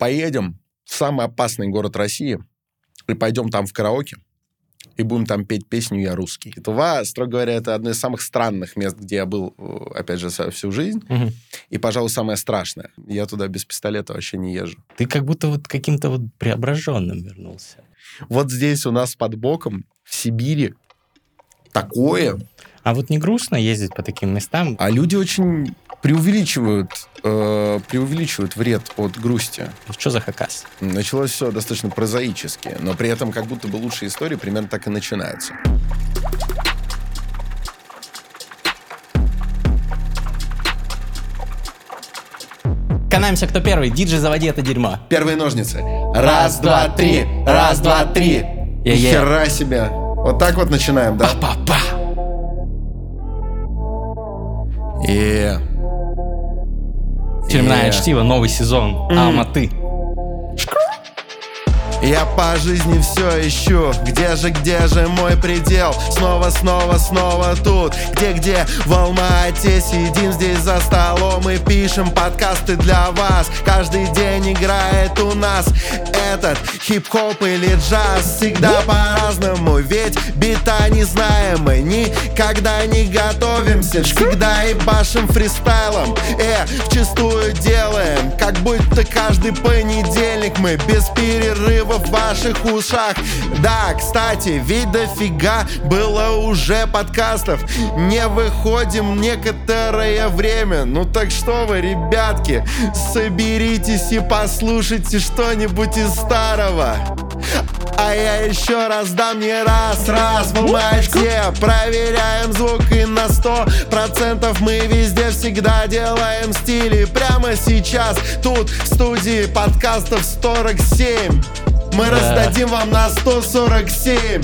поедем в самый опасный город России и пойдем там в караоке и будем там петь песню «Я русский». Тува, строго говоря, это одно из самых странных мест, где я был, э, опять же, всю жизнь. Мгм. И, пожалуй, самое страшное. Я туда без пистолета вообще не езжу. Ты как будто вот каким-то вот преображенным вернулся. Вот здесь у нас под боком, в Сибири, такое. А вот не грустно ездить по таким местам? А люди очень преувеличивают, э, преувеличивают вред от грусти. Что за хакас? Началось все достаточно прозаически, но при этом как будто бы лучшие истории примерно так и начинаются. Канаемся, кто первый. Диджей, заводи это дерьмо. Первые ножницы. Раз, два, три. Раз, два, три. Е-е. Хера себе. Вот так вот начинаем, да? Па-па. И... Фирменное Е. чтиво, новый сезон. Алматы. Я по жизни все ищу. Где же, где же мой предел? Снова, снова, снова тут. Где-где в Алма-Ате Сидим здесь за столом и пишем подкасты для вас. Каждый день играет у нас Этот хип-хоп или джаз. Всегда по-разному Ведь бита не знаем. Мы Никогда не готовимся. Всегда и башим фристайлом Э, вчистую делаем. Как будто каждый понедельник Мы без перерыва в ваших ушах. Да, кстати, ведь дофига было уже подкастов. Не выходим некоторое время. Ну так что вы, ребятки Соберитесь и послушайте что-нибудь из старого. А я еще раз дам не раз, раз в Алмате Проверяем звук и на сто процентов Мы везде всегда делаем стили. Прямо сейчас тут в студии подкастов 47 Мы Да. раздадим вам на 147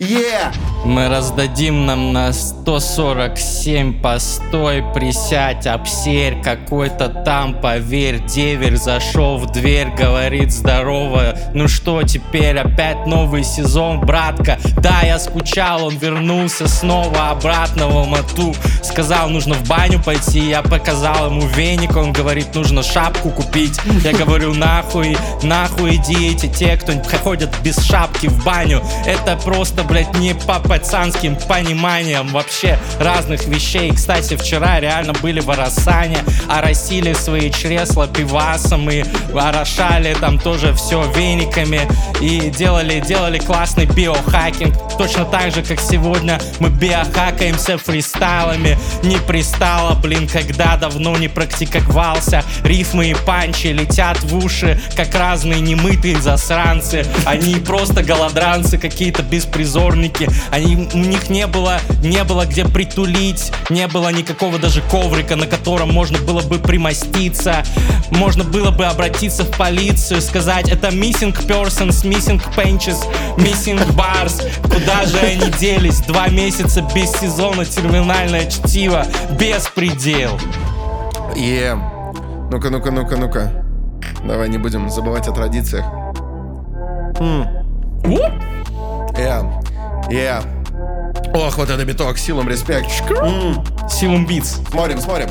Yeah! Мы раздадим нам на 147 постой, присядь, обсерь какой-то там, поверь, деверь зашел в дверь, говорит здорово, ну что теперь, опять новый сезон, братка, да, я скучал, он вернулся снова обратно в Алмату, сказал, нужно в баню пойти, я показал ему веник, он говорит, нужно шапку купить, я говорю, нахуй, нахуй идите те, кто ходят без шапки в баню, это просто, блядь, не по пацанским пониманиям вообще разных вещей. Кстати, вчера реально были в Арасане, оросили свои чресла пивасом и орошали там тоже все вениками и делали, делали классный биохакинг. Точно так же, как сегодня мы биохакаемся фристайлами. Не пристало, блин, когда давно не практиковался. Рифмы и панчи летят в уши, как разные немытые засранцы. Они просто голодранцы, какие-то беспризорники. Они, у них не было, не было где притулить, не было никакого даже коврика, на котором можно было бы примоститься. Можно было бы обратиться в полицию, сказать, это missing persons, missing benches, missing bars. Куда же они делись? Два месяца без сезона терминальное чтиво, беспредел. И... Ну-ка, ну-ка, ну-ка, ну-ка. Давай не будем забывать о традициях. Yeah. Yeah. Ох, вот это биток, силам респект. М. Силум битс. Смотрим, смотрим.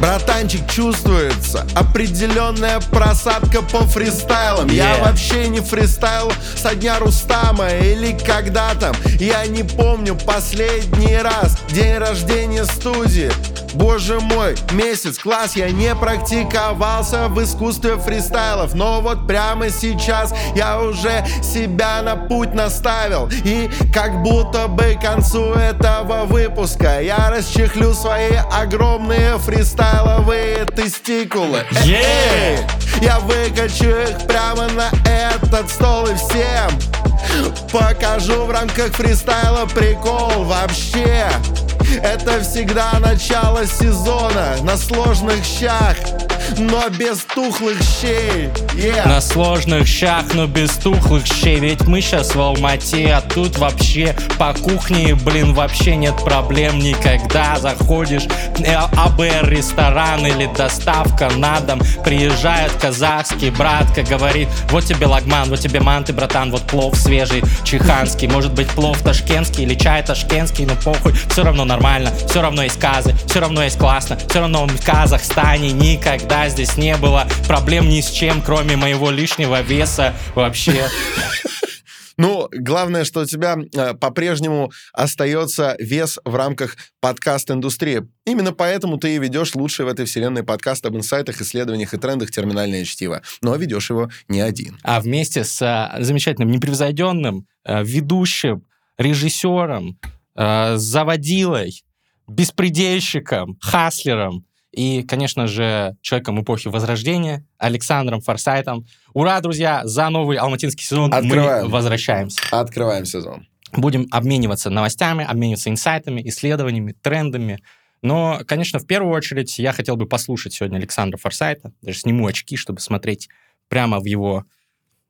Братанчик, чувствуется определенная просадка по фристайлам. Я Yeah. вообще не фристайл со дня Рустама Или когда там, я не помню последний раз День рождения студии. Боже мой, месяц, класс, я не практиковался в искусстве фристайлов. Но вот прямо сейчас я уже себя на путь наставил. И как будто бы к концу этого выпуска Я расчехлю свои огромные фристайловые тестикулы! Я выкачу их прямо на этот стол и всем. Покажу в рамках фристайла прикол вообще Это всегда начало сезона На сложных щах, но без тухлых щей. Yeah. На сложных щах, но без тухлых щей. Ведь мы сейчас в Алмате, а тут вообще по кухне, блин, вообще нет проблем никогда. Заходишь в АБР ресторан или доставка на дом. Приезжает казахский братка, говорит Вот тебе лагман, вот тебе манты, братан, вот плов свежий, чеханский. Может быть плов ташкентский или чай ташкентский, но похуй Все равно нормально, все равно есть казы, все равно есть классно Все равно в Казахстане никогда здесь не было. Проблем ни с чем, кроме моего лишнего веса вообще. Ну, главное, что у тебя э, по-прежнему остается вес в рамках подкаст-индустрии. Именно поэтому ты и ведешь лучший в этой вселенной подкаст об инсайтах, исследованиях и трендах терминальное чтиво. Но ведешь его не один. А вместе с э, замечательным, непревзойденным э, ведущим, режиссером, э, заводилой, беспредельщиком, хаслером и, конечно же, человеком эпохи Возрождения, Александром Форсайтом. Ура, друзья, за новый алматинский сезон Открываем. мы возвращаемся. Открываем сезон. Будем обмениваться новостями, обмениваться инсайтами, исследованиями, трендами. Но, конечно, в первую очередь я хотел бы послушать сегодня Александра Форсайта. Даже сниму очки, чтобы смотреть прямо в его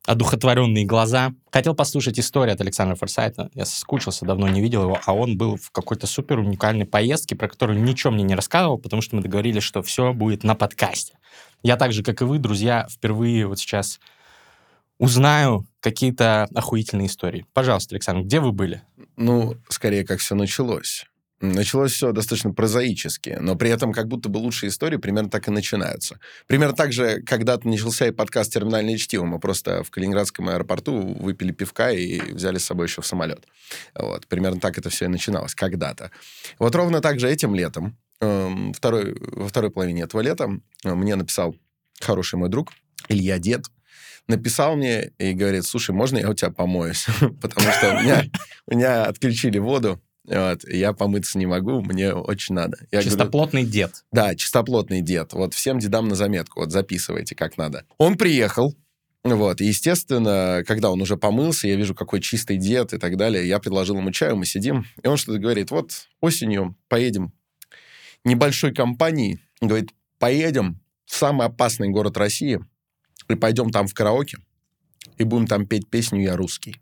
одухотворенные глаза. Хотел послушать историю от Александра Форсайта. Я соскучился, давно не видел его, а он был в какой-то супер уникальной поездке, про которую ничего мне не рассказывал, потому что мы договорились, что все будет на подкасте. Я так же, как и вы, друзья, впервые вот сейчас узнаю какие-то охуительные истории. Пожалуйста, Александр, где вы были? Ну, скорее, как все началось. Началось все достаточно прозаически, но при этом как будто бы лучшие истории примерно так и начинаются. Примерно так же когда-то начался и подкаст «Терминальное чтиво». Мы просто в Калининградском аэропорту выпили пивка и взяли с собой еще в самолет. Вот. Примерно так это все и начиналось когда-то. Вот ровно так же этим летом, эм, второй, во второй половине этого лета, э, мне написал хороший мой друг Илья Дед, написал мне и говорит, слушай, можно я у тебя помоюсь? Потому что у меня, у меня отключили воду, вот, я помыться не могу, мне очень надо. Я чистоплотный говорю, дед. Да, чистоплотный дед. Вот всем дедам на заметку, вот записывайте как надо. Он приехал, вот, и, естественно, когда он уже помылся, я вижу, какой чистый дед и так далее, я предложил ему чаю, мы сидим, и он что-то говорит, вот осенью поедем небольшой компанией, говорит, поедем в самый опасный город России, и пойдем там в караоке, и будем там петь песню «Я русский»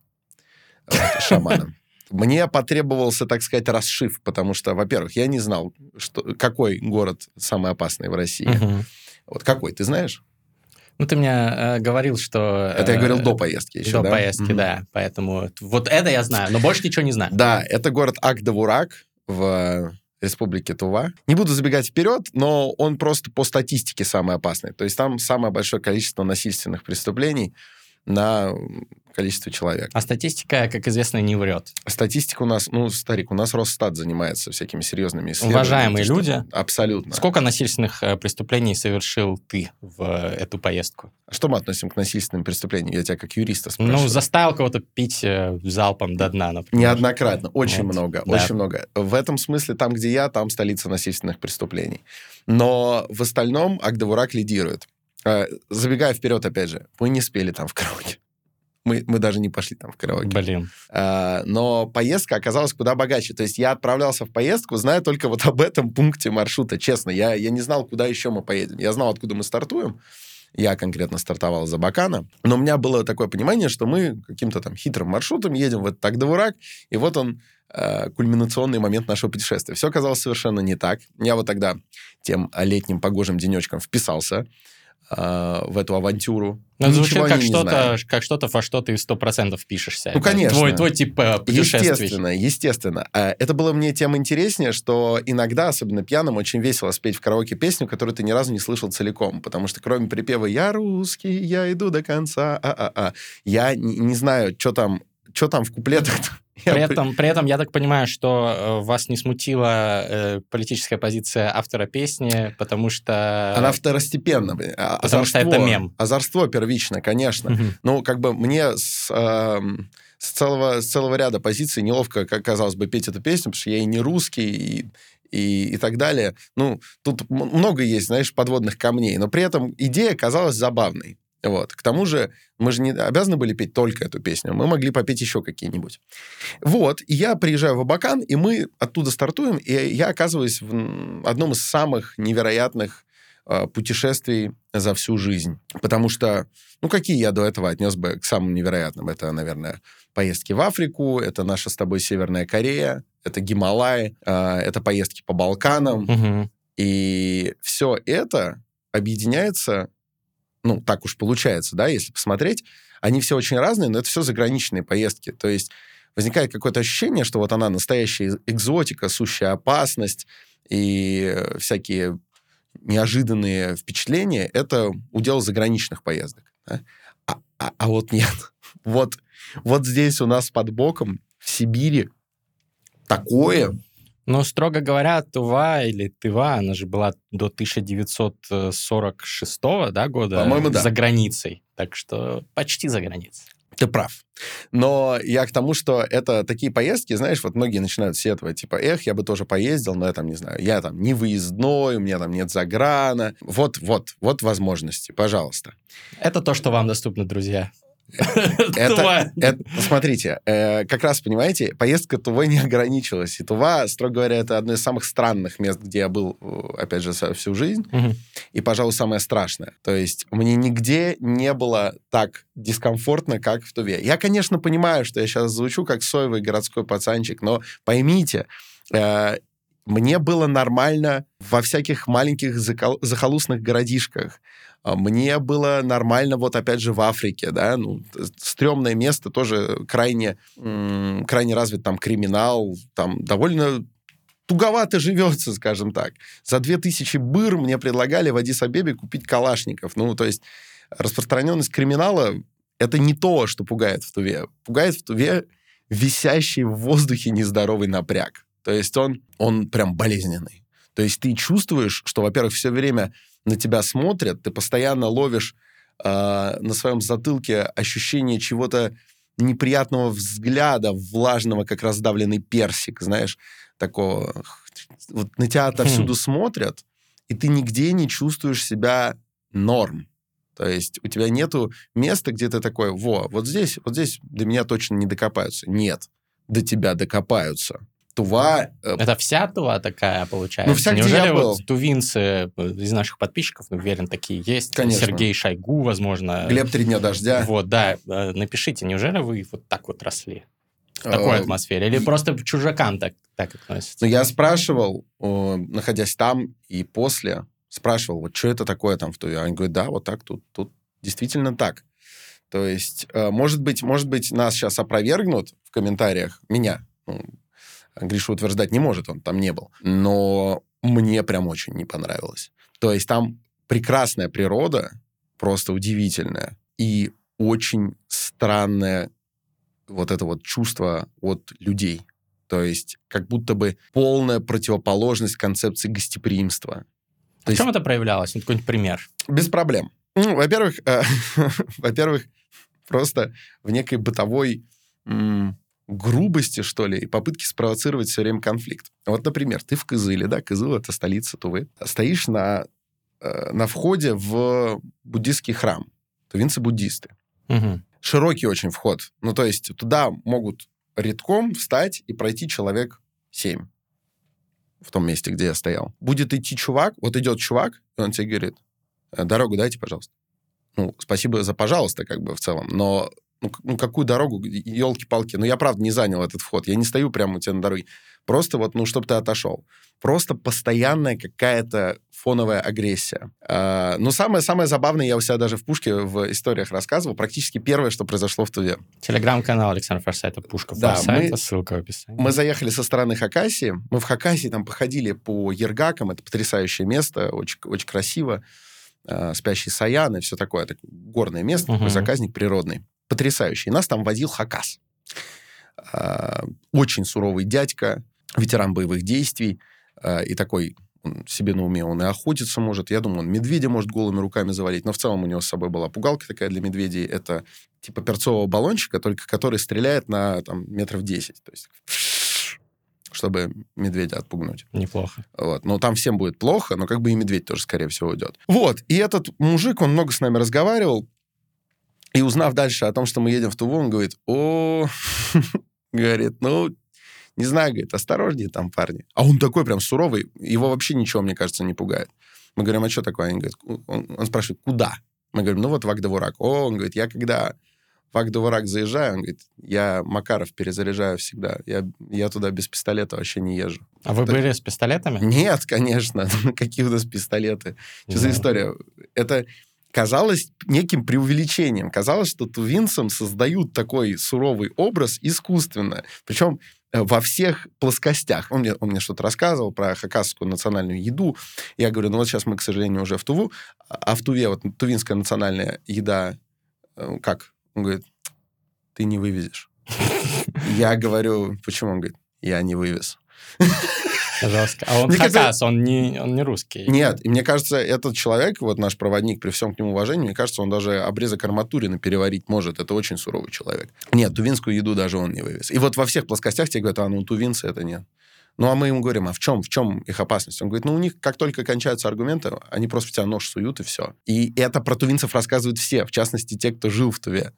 вот, шаманом. Мне потребовался, так сказать, расшив, потому что, во-первых, я не знал, что, какой город самый опасный в России. Мгм. Вот какой, ты знаешь? Ну, ты мне э, говорил, что... Это я э, говорил до поездки еще, До да? поездки, Мгм. да. Поэтому вот это я знаю, но больше ничего не знаю. Да, это город Ак-Давурак в Республике Тува. Не буду забегать вперед, но он просто по статистике самый опасный. То есть там самое большое количество насильственных преступлений на количество человек. А статистика, как известно, не врет. Статистика у нас, ну, старик, у нас Росстат занимается всякими серьезными исследованиями. Уважаемые Что- люди. Абсолютно. Сколько насильственных э, преступлений совершил ты в э, эту поездку? Что мы относим к насильственным преступлениям? Я тебя как юриста спрашиваю. Ну, заставил кого-то пить э, залпом до дна, например. Неоднократно. Очень Вот. много. Да. Очень много. В этом смысле, там, где я, там столица насильственных преступлений. Но в остальном Агдавурак лидирует. Э, Забегая вперед, опять же, мы не спели там в караоке. Мы, мы даже не пошли там в караоке. Блин. А, но поездка оказалась куда богаче. То есть я отправлялся в поездку, зная только вот об этом пункте маршрута. Честно, я, я не знал, куда еще мы поедем. Я знал, откуда мы стартуем. Я конкретно стартовал за Бакана. Но у меня было такое понимание, что мы каким-то там хитрым маршрутом едем в этот Агдавурак, и вот он, э, кульминационный момент нашего путешествия. Все оказалось совершенно не так. Я вот тогда тем летним погожим денечком вписался в эту авантюру. Ну, звучит как что-то, как что-то, во что ты сто процентов пишешься. Ну, Это конечно. Твой, твой тип э, путешествий. Естественно, естественно. А, Это было мне тем интереснее, что иногда, особенно пьяным, очень весело спеть в караоке песню, которую ты ни разу не слышал целиком. Потому что кроме припева «Я русский, я иду до конца», а-а-а, я не, не знаю, что там, что там в куплетах. При этом, при этом я так понимаю, что э, вас не смутила э, политическая позиция автора песни, потому что... Она второстепенна. А- Потому что это озорство- мем. Озорство первично, конечно. Мгм. Ну, как бы мне с, эм, с, целого, с целого ряда позиций неловко, как казалось бы, петь эту песню, потому что я и не русский, и, и, и так далее. Ну, тут много есть, знаешь, подводных камней, но при этом идея казалась забавной. Вот. К тому же мы же не обязаны были петь только эту песню, мы могли попеть еще какие-нибудь. Вот, и я приезжаю в Абакан, и мы оттуда стартуем, и я оказываюсь в одном из самых невероятных э, путешествий за всю жизнь. Потому что, ну, какие я до этого отнес бы к самым невероятным? Это, наверное, поездки в Африку, это наша с тобой Северная Корея, это Гималаи, э, это поездки по Балканам. Мгм. И все это объединяется, ну, так уж получается, да, если посмотреть, они все очень разные, но это все заграничные поездки. То есть возникает какое-то ощущение, что вот она настоящая экзотика, сущая опасность и э, всякие неожиданные впечатления, это удел заграничных поездок. Да? А, а, а вот нет. Вот, вот здесь у нас под боком, в Сибири, такое... Ну, строго говоря, Тува или Тыва, она же была до 1946 да, года По-моему, да. за границей. Так что почти за границей. Ты прав. Но я к тому, что это такие поездки, знаешь, вот многие начинают сетовать, типа, эх, я бы тоже поездил, но я там, не знаю, я там не выездной, у меня там нет заграна. Вот, вот, вот возможности, пожалуйста. Это то, что вам доступно, друзья. Это, это, смотрите, э, как раз, понимаете, поездка Тувы не ограничилась. И Тува, строго говоря, это одно из самых странных мест, где я был, э, опять же, всю жизнь. Мгм. И, пожалуй, самое страшное. То есть мне нигде не было так дискомфортно, как в Туве. Я, конечно, понимаю, что я сейчас звучу как соевый городской пацанчик, но поймите, э, мне было нормально во всяких маленьких захолустных городишках. А Мне было нормально, вот опять же, в Африке, да, ну, стрёмное место, тоже крайне, крайне развит там криминал, там довольно туговато живется, скажем так. За 2000 быр мне предлагали в Адис-Абебе купить калашников. Ну, то есть распространенность криминала — это не то, что пугает в Туве. Пугает в Туве висящий в воздухе нездоровый напряг. То есть он, он прям болезненный. То есть ты чувствуешь, что, во-первых, все время на тебя смотрят, ты постоянно ловишь э, на своем затылке ощущение чего-то неприятного взгляда, влажного, как раздавленный персик, знаешь, такого. Вот на тебя отовсюду смотрят, и ты нигде не чувствуешь себя норм. То есть у тебя нету места, где ты такой, во, вот здесь, вот здесь до меня точно не докопаются. Нет, до тебя докопаются. Тува... э, Это вся Тува такая, получается? Ну, вся, где Неужели я вот был. тувинцы э, из наших подписчиков, ну, уверен, такие есть? Конечно. Сергей Шойгу, возможно. Глеб три дня дождя. Вот, да. Э, Напишите, неужели вы вот так вот росли? В такой атмосфере? Или просто чужакам так, так относятся? Ну, я спрашивал, находясь там и после, спрашивал, вот что это такое там в Туве? Они говорят, да, вот так, тут, тут действительно так. То есть, может быть, может быть, нас сейчас опровергнут в комментариях, меня. Ну, Гриша утверждать не может, он там не был. Но мне прям очень не понравилось. То есть там прекрасная природа, просто удивительная, и очень странное вот это вот чувство от людей. То есть как будто бы полная противоположность концепции гостеприимства. В чем это проявлялось? Ну, какой-нибудь пример. Без проблем. Ну, во-первых, э, во-первых, просто в некой бытовой м, грубости, что ли, и попытки спровоцировать все время конфликт. Вот, например, ты в Кызыле, да, Кызыл — это столица Тувы, стоишь на, э, на входе в буддийский храм. Тувинцы-буддисты. Мгм. Широкий очень вход. Ну, то есть туда могут редком встать и пройти человек 7 в том месте, где я стоял. Будет идти чувак, вот идет чувак, и он тебе говорит, «Э, дорогу дайте, пожалуйста. Ну, спасибо за пожалуйста, как бы в целом, но ну, ну, какую дорогу, елки-палки, ну я правда не занял этот вход, я не стою прямо у тебя на дороге. Просто вот, ну, чтобы ты отошел. Просто постоянная какая-то фоновая агрессия. А, ну, самое-самое забавное, я у себя даже в пушке в историях рассказывал, практически первое, что произошло в Туве. Телеграм-канал Александра Форсайта, Пушка Да, Форсайта, мы- ссылка в описании. Мы заехали со стороны Хакасии. Мы в Хакасии там походили по Ергакам. Это потрясающее место, очень, очень красиво. Э, спящий Саян и все такое. Это горное место, такой Мгм. заказник природный. Потрясающий. Нас там возил Хакас. А, Очень суровый дядька, ветеран боевых действий. а, И такой он себе на уме, он и охотиться может. Я думаю, он медведя может голыми руками завалить. Но в целом у него с собой была пугалка такая для медведей. Это типа перцового баллончика, только который стреляет на там, метров 10. То есть чтобы медведя отпугнуть. Неплохо. Вот. Но там всем будет плохо, но как бы и медведь тоже, скорее всего, уйдет. Вот. И этот мужик, он много с нами разговаривал, и узнав дальше о том, что мы едем в Туву, он говорит, о, говорит, ну, не знаю, говорит, осторожнее там, парни. А он такой прям суровый, его вообще ничего, мне кажется, не пугает. Мы говорим, а что такое? Они говорят, он, он спрашивает, куда? Мы говорим, ну вот в. О, он говорит, я когда в заезжаю, он говорит, я Макаров перезаряжаю всегда. Я, я туда без пистолета вообще не езжу. А вы Так- были с пистолетами? Нет, конечно. Какие у нас пистолеты? Что за история? Это казалось неким преувеличением. Казалось, что тувинцам создают такой суровый образ искусственно. Причем э, во всех плоскостях. Он мне, он мне что-то рассказывал про хакасскую национальную еду. Я говорю, ну вот сейчас мы, к сожалению, уже в Туву, а в Туве вот тувинская национальная еда э, как? Он говорит, ты не вывезешь. Я говорю, почему? Он говорит, я не вывез. Жестко. А он Мне кажется- хакас, он не, он не русский. Нет, и мне кажется, этот человек, вот наш проводник, при всем к нему уважении, мне кажется, он даже обрезок арматурины переварить может. Это очень суровый человек. Нет, тувинскую еду даже он не вывез. И вот во всех плоскостях тебе говорят, а ну тувинцы это нет. Ну, а мы ему говорим, а в чем, в чем их опасность? Он говорит, ну, у них как только кончаются аргументы, они просто в тебя нож суют, и все. И это про тувинцев рассказывают все, в частности, те, кто жил в Туве.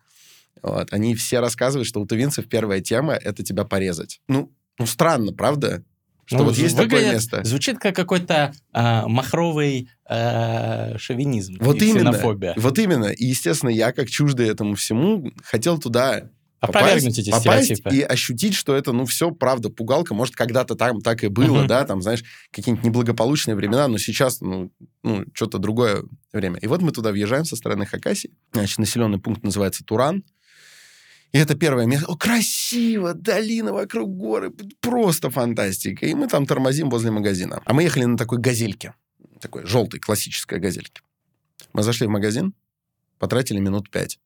Вот. Они все рассказывают, что у тувинцев первая тема — это тебя порезать. Ну, ну странно, правда? Что Ну, вот есть такое выглядит- место. Звучит как какой-то а, махровый а, шовинизм Вот и именно. ксенофобия. Вот именно. И, естественно, я, как чуждый этому всему, хотел туда Опровергнуть эти попасть стереотипы. и ощутить, что это, ну, все правда, пугалка. Может, когда-то там так и было, Мгм. да, там, знаешь, какие-нибудь неблагополучные времена, но сейчас, ну, ну, что-то другое время. И вот мы туда въезжаем со стороны Хакасии. Значит, населенный пункт называется Туран. И это первое место. О, красиво! Долина вокруг горы. Просто фантастика. И мы там тормозим возле магазина. А мы ехали на такой газельке. Такой желтой, классической газельке. Мы зашли в магазин, потратили минут пять.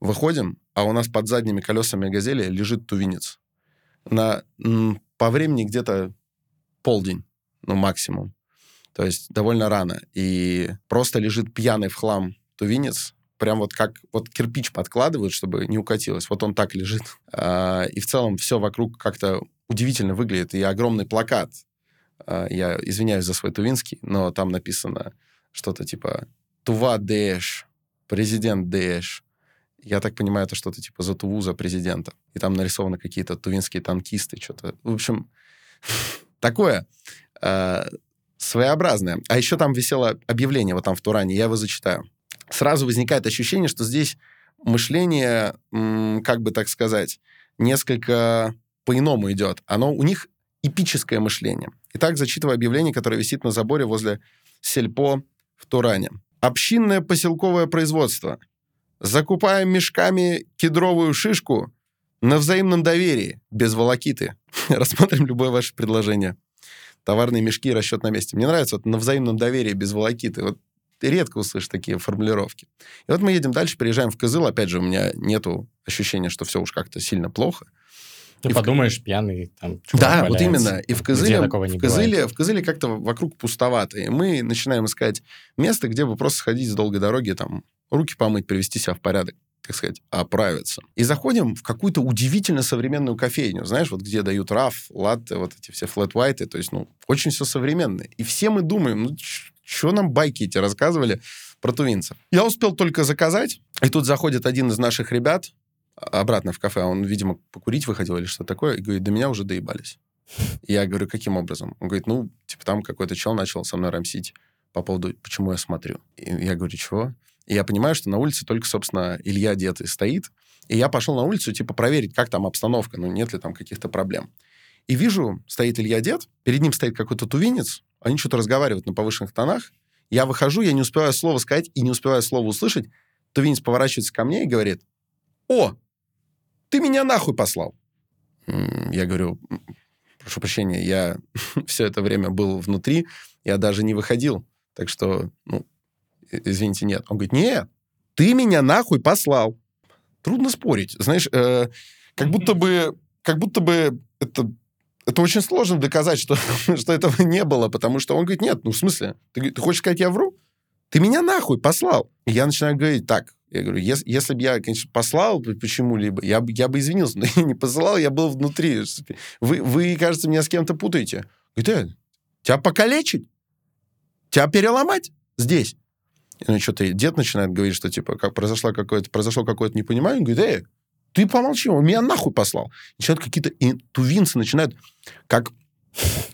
Выходим, а у нас под задними колесами газели лежит тувинец. На, по времени где-то полдень, ну, максимум. То есть довольно рано. И просто лежит пьяный в хлам тувинец, прям вот как вот кирпич подкладывают, чтобы не укатилось. Вот он так лежит. А, И в целом все вокруг как-то удивительно выглядит. И огромный плакат. А, Я извиняюсь за свой тувинский, но там написано что-то типа «Тува Дэш», «Президент Дэш». Я так понимаю, это что-то типа «За Туву, за президента». И там нарисованы какие-то тувинские танкисты, что-то. В общем, такое э, своеобразное. А еще там висело объявление, вот там в Туране, я его зачитаю. Сразу возникает ощущение, что здесь мышление, как бы так сказать, несколько по-иному идет. Оно у них эпическое мышление. Итак, зачитываю объявление, которое висит на заборе возле сельпо в Туране. Общинное поселковое производство. Закупаем мешками кедровую шишку на взаимном доверии, без волокиты. Рассмотрим любое ваше предложение. Товарные мешки, расчет на месте. Мне нравится вот на взаимном доверии, без волокиты. Вот ты редко услышишь такие формулировки. И вот мы едем дальше, приезжаем в Кызыл. Опять же, у меня нету ощущения, что все уж как-то сильно плохо. Ты И в- подумаешь, пьяный там Да, вот валяется. именно. И в Кызыле, в Кызыле, в Кызыле как-то вокруг пустовато. И мы начинаем искать место, где бы просто сходить с долгой дороги, там, руки помыть, привести себя в порядок, так сказать, оправиться. И заходим в какую-то удивительно современную кофейню, знаешь, вот где дают раф, латте, вот эти все флэт white, то есть, ну, очень все современное. И все мы думаем, ну, что нам байки эти рассказывали про тувинцев. Я успел только заказать, и тут заходит один из наших ребят, обратно в кафе, а он, видимо, покурить выходил или что такое, и говорит, до меня уже доебались. Я говорю, каким образом? Он говорит, ну, типа там какой-то чел начал со мной рамсить по поводу, почему я смотрю. И я говорю, чего? И я понимаю, что на улице только, собственно, Илья одетый стоит. И я пошел на улицу, типа, проверить, как там обстановка, ну, нет ли там каких-то проблем. И вижу, стоит Илья дед, перед ним стоит какой-то тувинец, они что-то разговаривают на повышенных тонах. Я выхожу, я не успеваю слова сказать и не успеваю слова услышать. Тувинец поворачивается ко мне и говорит, о, ты меня нахуй послал. Я говорю, «М, прошу прощения, я все это время был внутри, я даже не выходил, так что, ну, извините, нет. Он говорит, нет, ты меня нахуй послал. Трудно спорить. Знаешь, э, как будто бы, как будто бы это, это очень сложно доказать, что, что этого не было, потому что он говорит, нет, ну, в смысле, ты, ты хочешь сказать, я вру? Ты меня нахуй послал. И я начинаю говорить, так, я говорю, ес- если бы я, конечно, послал почему-либо, я, я бы извинился, но я не посылал, я был внутри. Вы, вы кажется, меня с кем-то путаете. Говорит, э, тебя покалечить? Тебя переломать здесь? Ну, что-то дед начинает говорить, что, типа, как произошло какое-то, произошло какое-то непонимание. Он говорит, эй, ты помолчи, он меня нахуй послал. Начинают какие-то тувинцы начинают, как,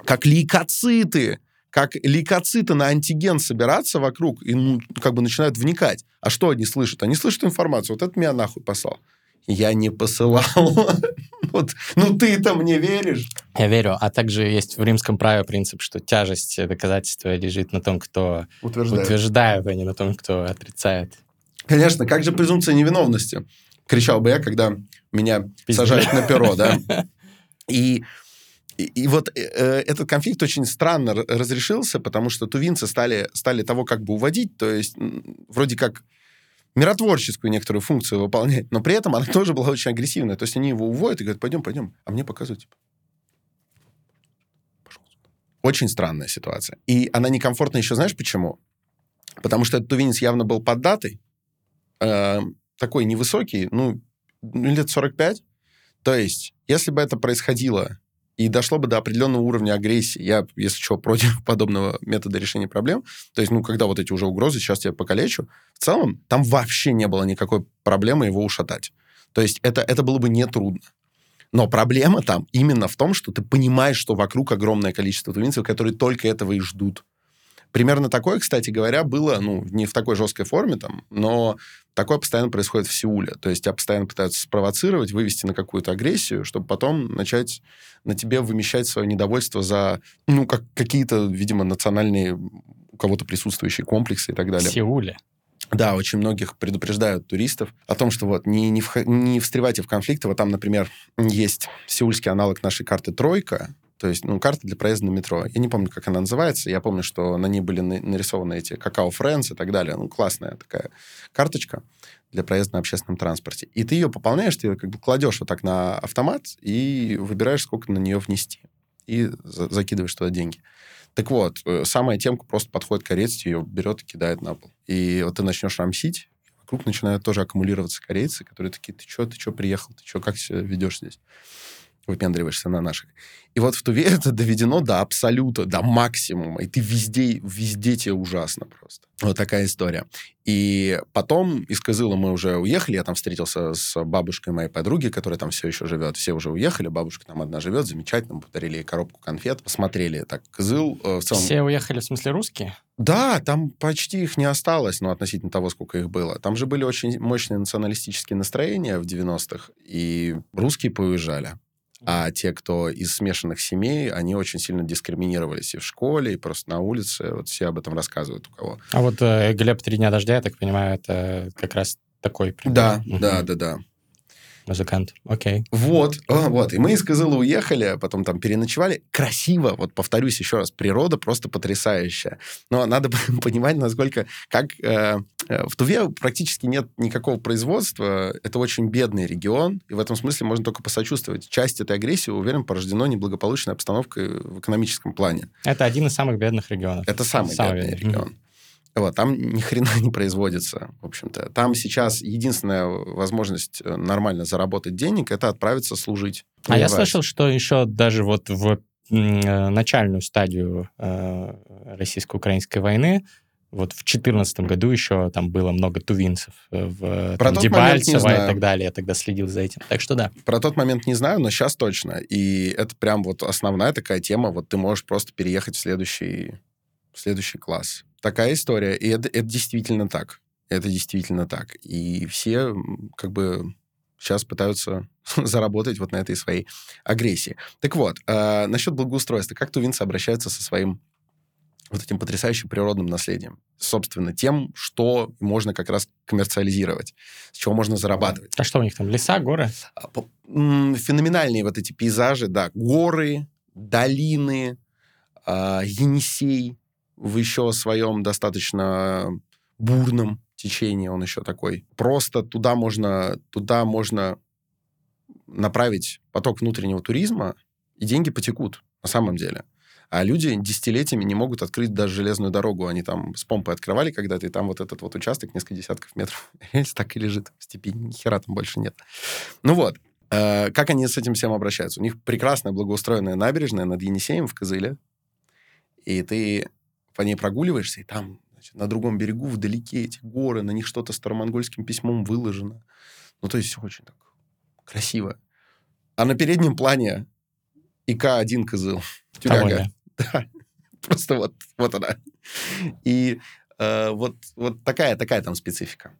как лейкоциты, как лейкоциты на антиген собираться вокруг и ну, как бы начинают вникать. А что они слышат? Они слышат информацию. Вот это меня нахуй послал. Я не посылал. Вот, ну ты-то мне веришь? Я верю. А также есть в римском праве принцип, что тяжесть доказательства лежит на том, кто Утверждаю. утверждает, а не на том, кто отрицает. Конечно, как же презумпция невиновности? Кричал бы я, когда меня Пиздили. сажают на перо, да? И и, и вот э, э этот конфликт очень странно разрешился, потому что тувинцы стали, стали того как бы уводить, то есть вроде как миротворческую некоторую функцию выполнять, но при этом она тоже была очень агрессивная. То есть они его уводят и говорят, пойдем, пойдем, а мне показывают, типа, очень странная ситуация. И она некомфортна еще, знаешь почему? Потому что этот тувинец явно был поддатый, э, такой невысокий, ну, лет 45. То есть, если бы это происходило и дошло бы до определенного уровня агрессии, я, если что, против подобного метода решения проблем, то есть, ну, когда вот эти уже угрозы, сейчас тебя покалечу, в целом там вообще не было никакой проблемы его ушатать. То есть это, это было бы нетрудно. Но проблема там именно в том, что ты понимаешь, что вокруг огромное количество тувинцев, которые только этого и ждут. Примерно такое, кстати говоря, было, ну, не в такой жесткой форме там, но такое постоянно происходит в Сеуле. То есть тебя постоянно пытаются спровоцировать, вывести на какую-то агрессию, чтобы потом начать на тебе вымещать свое недовольство за, ну, как какие-то, видимо, национальные у кого-то присутствующие комплексы и так далее. В Сеуле? Да, очень многих предупреждают туристов о том, что вот не, не, в, не встревайте в конфликты. Вот там, например, есть сеульский аналог нашей карты «Тройка», то есть, ну, карта для проезда на метро. Я не помню, как она называется. Я помню, что на ней были нарисованы эти какао Фрэнс и так далее. Ну, классная такая карточка для проезда на общественном транспорте. И ты ее пополняешь, ты ее как бы кладешь вот так на автомат и выбираешь, сколько на нее внести. И за закидываешь туда деньги. Так вот, э, самая темка просто подходит к корейцу, ее берет и кидает на пол. И вот ты начнешь рамсить, вокруг начинают тоже аккумулироваться корейцы, которые такие, ты что, ты что приехал, ты что, как себя ведешь здесь? Выпендриваешься на наших. И вот в Туве это доведено до абсолюта, до максимума. И ты везде, везде тебе ужасно просто. Вот такая история. И потом из Кызыла мы уже уехали. Я там встретился с бабушкой моей подруги, которая там все еще живет. Все уже уехали. Бабушка там одна живет, замечательно. Подарили ей коробку конфет. Посмотрели так Кызыл. Э, в целом... Все уехали, в смысле русские? Да, там почти их не осталось, но относительно того, сколько их было. Там же были очень мощные националистические настроения в 90-х, и русские поуезжали. А те, кто из смешанных семей, они очень сильно дискриминировались и в школе, и просто на улице. Вот все об этом рассказывают у кого. А вот э, Глеб «Три дня дождя», я так понимаю, это как раз такой пример. Да, угу. да, да, да. Музыкант, окей. Вот, о, вот. И мы из Кызыла уехали, а потом там переночевали. Красиво, вот повторюсь еще раз, природа просто потрясающая. Но надо понимать, насколько... Как э, э, в Туве практически нет никакого производства. Это очень бедный регион, и в этом смысле можно только посочувствовать. Часть этой агрессии, уверен, порождено неблагополучной обстановкой в экономическом плане. Это один из самых бедных регионов. Это самый, самый бедный, бедный регион. Вот, там ни хрена не производится, в общем-то. Там сейчас единственная возможность э, нормально заработать денег это отправиться служить. А я слышал, что еще даже вот в э, начальную стадию э, российско-украинской войны вот в 2014 году еще там было много тувинцев в Про там, Дебальцево и так далее. Я тогда следил за этим. Так что да. Про тот момент не знаю, но сейчас точно. И это прям вот основная такая тема. Вот ты можешь просто переехать в следующий, в следующий класс такая история. И это, это действительно так. Это действительно так. И все как бы сейчас пытаются заработать вот на этой своей агрессии. Так вот, э, насчет благоустройства. Как тувинцы обращаются со своим вот этим потрясающим природным наследием? Собственно, тем, что можно как раз коммерциализировать, с чего можно зарабатывать. А что у них там, леса, горы? А, феноменальные вот эти пейзажи, да. Горы, долины, э, Енисей, в еще своем достаточно бурном течении он еще такой. Просто туда можно, туда можно направить поток внутреннего туризма, и деньги потекут на самом деле. А люди десятилетиями не могут открыть даже железную дорогу. Они там с помпой открывали когда-то, и там вот этот вот участок, несколько десятков метров, так и лежит в степи. Ни хера там больше нет. Ну вот. Э, как они с этим всем обращаются? У них прекрасная благоустроенная набережная над Енисеем в Кызыле. И ты по ней прогуливаешься, и там значит, на другом берегу вдалеке эти горы, на них что-то старомонгольским письмом выложено. Ну, то есть все очень так красиво. А на переднем плане ИК-1 Кызыл. Тюряга. Да. Просто вот, вот она. И э, вот, вот такая, такая там специфика.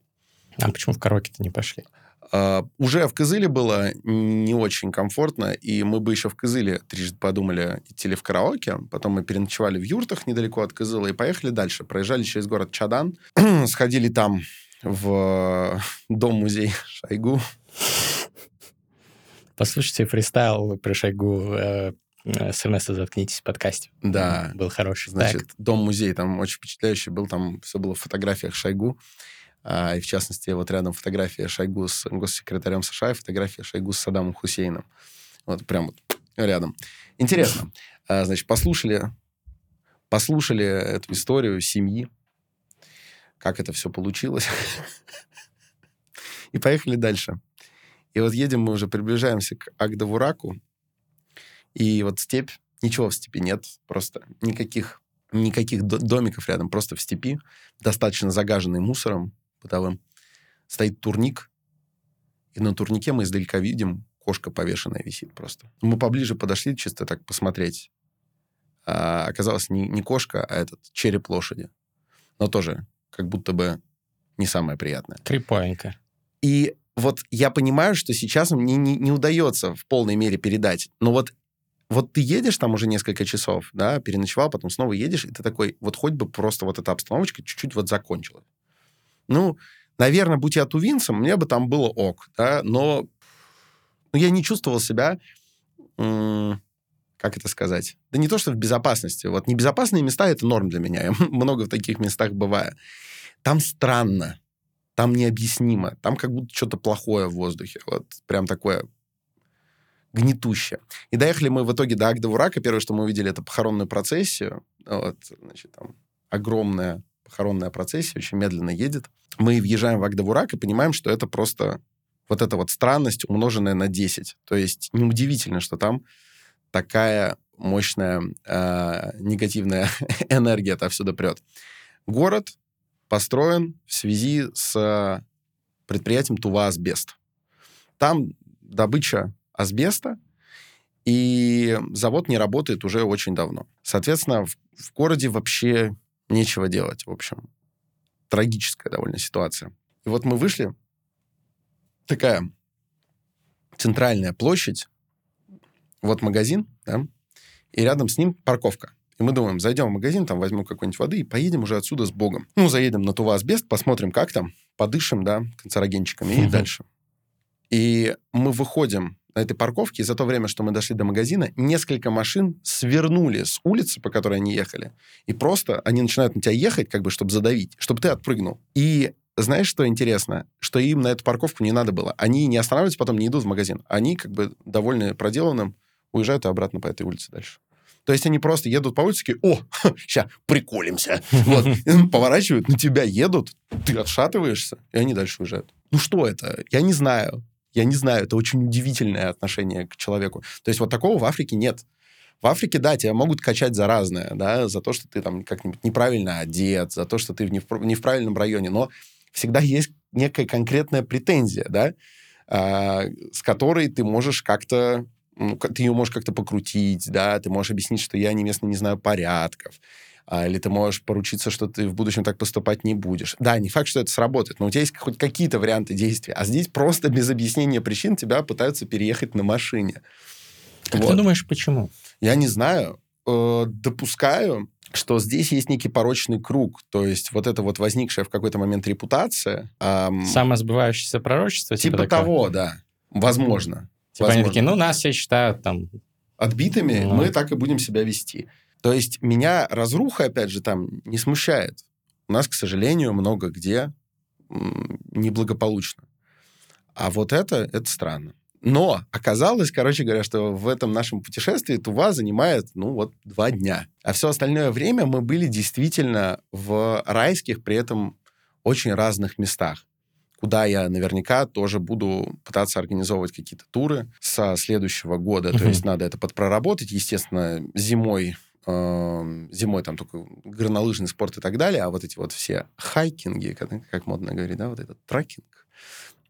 А почему в караоке-то не пошли? Uh, уже в Кызыле было не очень комфортно, и мы бы еще в Кызыле трижды подумали, идти ли в караоке. Потом мы переночевали в юртах недалеко от Кызыла и поехали дальше. Проезжали через город Чадан, сходили там в дом-музей Шойгу. Послушайте фристайл при Шойгу э, э, с Эрнеста «Заткнитесь» в подкасте. Да. Был хороший. Значит, дом-музей там очень впечатляющий был, там все было в фотографиях Шойгу, а, и в частности, вот рядом фотография Шойгу с госсекретарем США и фотография Шойгу с Саддамом Хусейном. Вот прям вот рядом. Интересно. А, Значит, послушали, послушали эту историю семьи, как это все получилось, и поехали дальше. И вот едем мы уже, приближаемся к Агдавураку, и вот степь, ничего в степи нет, просто никаких, никаких до- домиков рядом, просто в степи, достаточно загаженный мусором бытовым. Стоит турник, и на турнике мы издалека видим, кошка повешенная висит просто. Мы поближе подошли, чисто так посмотреть. А оказалось, не, не кошка, а этот череп лошади. Но тоже как будто бы не самое приятное. Криповенько. И вот я понимаю, что сейчас мне не, не удается в полной мере передать. Но вот, вот ты едешь там уже несколько часов, да, переночевал, потом снова едешь, и ты такой, вот хоть бы просто вот эта обстановочка чуть-чуть вот закончилась. Ну, наверное, будь я тувинцем, мне бы там было ок, да, но ну, я не чувствовал себя, как это сказать, да не то, что в безопасности. Вот небезопасные места — это норм для меня. Я много в таких местах бываю. Там странно там необъяснимо, там как будто что-то плохое в воздухе, вот прям такое гнетущее. И доехали мы в итоге до Агдавурака, первое, что мы увидели, это похоронную процессию, вот, значит, там огромная похоронная процессия, очень медленно едет. Мы въезжаем в Агдавурак и понимаем, что это просто вот эта вот странность, умноженная на 10. То есть неудивительно, что там такая мощная э, негативная энергия отовсюду прет. Город построен в связи с предприятием Тува Асбест. Там добыча асбеста, и завод не работает уже очень давно. Соответственно, в, в городе вообще нечего делать, в общем. Трагическая довольно ситуация. И вот мы вышли, такая центральная площадь, вот магазин, да, и рядом с ним парковка. И мы думаем, зайдем в магазин, там возьмем какой-нибудь воды и поедем уже отсюда с Богом. Ну, заедем на Тува Асбест, посмотрим, как там, подышим, да, канцерогенчиками и дальше. И мы выходим на этой парковке, и за то время, что мы дошли до магазина, несколько машин свернули с улицы, по которой они ехали, и просто они начинают на тебя ехать, как бы, чтобы задавить, чтобы ты отпрыгнул. И знаешь, что интересно? Что им на эту парковку не надо было. Они не останавливаются, потом не идут в магазин. Они, как бы, довольны проделанным, уезжают и обратно по этой улице дальше. То есть они просто едут по улице, такие, о, сейчас приколимся. Вот. Поворачивают, на тебя едут, ты отшатываешься, и они дальше уезжают. Ну что это? Я не знаю. Я не знаю. Это очень удивительное отношение к человеку. То есть вот такого в Африке нет. В Африке, да, тебя могут качать за разное, да, за то, что ты там как-нибудь неправильно одет, за то, что ты в не, в, не в правильном районе, но всегда есть некая конкретная претензия, да, а, с которой ты можешь как-то ну, ты ее можешь как-то покрутить, да, ты можешь объяснить, что я не местный, не знаю порядков, а, или ты можешь поручиться, что ты в будущем так поступать не будешь. Да, не факт, что это сработает, но у тебя есть хоть какие-то варианты действия, а здесь просто без объяснения причин тебя пытаются переехать на машине. Как Вот. ты думаешь, почему? Я не знаю, э, допускаю, что здесь есть некий порочный круг, то есть вот эта вот возникшая в какой-то момент репутация, ам, Самосбывающееся пророчество? типа такого? того, да, возможно. Типа они возможно. такие, ну, нас все считают там... отбитыми, Ну. мы так и будем себя вести. То есть меня разруха, опять же, там не смущает. У нас, к сожалению, много где неблагополучно. А вот это, это странно. Но оказалось, короче говоря, что в этом нашем путешествии Тува занимает, ну, вот два дня. А все остальное время мы были действительно в райских, при этом очень разных местах куда я наверняка тоже буду пытаться организовывать какие-то туры со следующего года. То Мгм. есть надо это подпроработать. Естественно, зимой зимой там только горнолыжный спорт и так далее, а вот эти вот все хайкинги, как, как модно говорить, да, вот этот трекинг,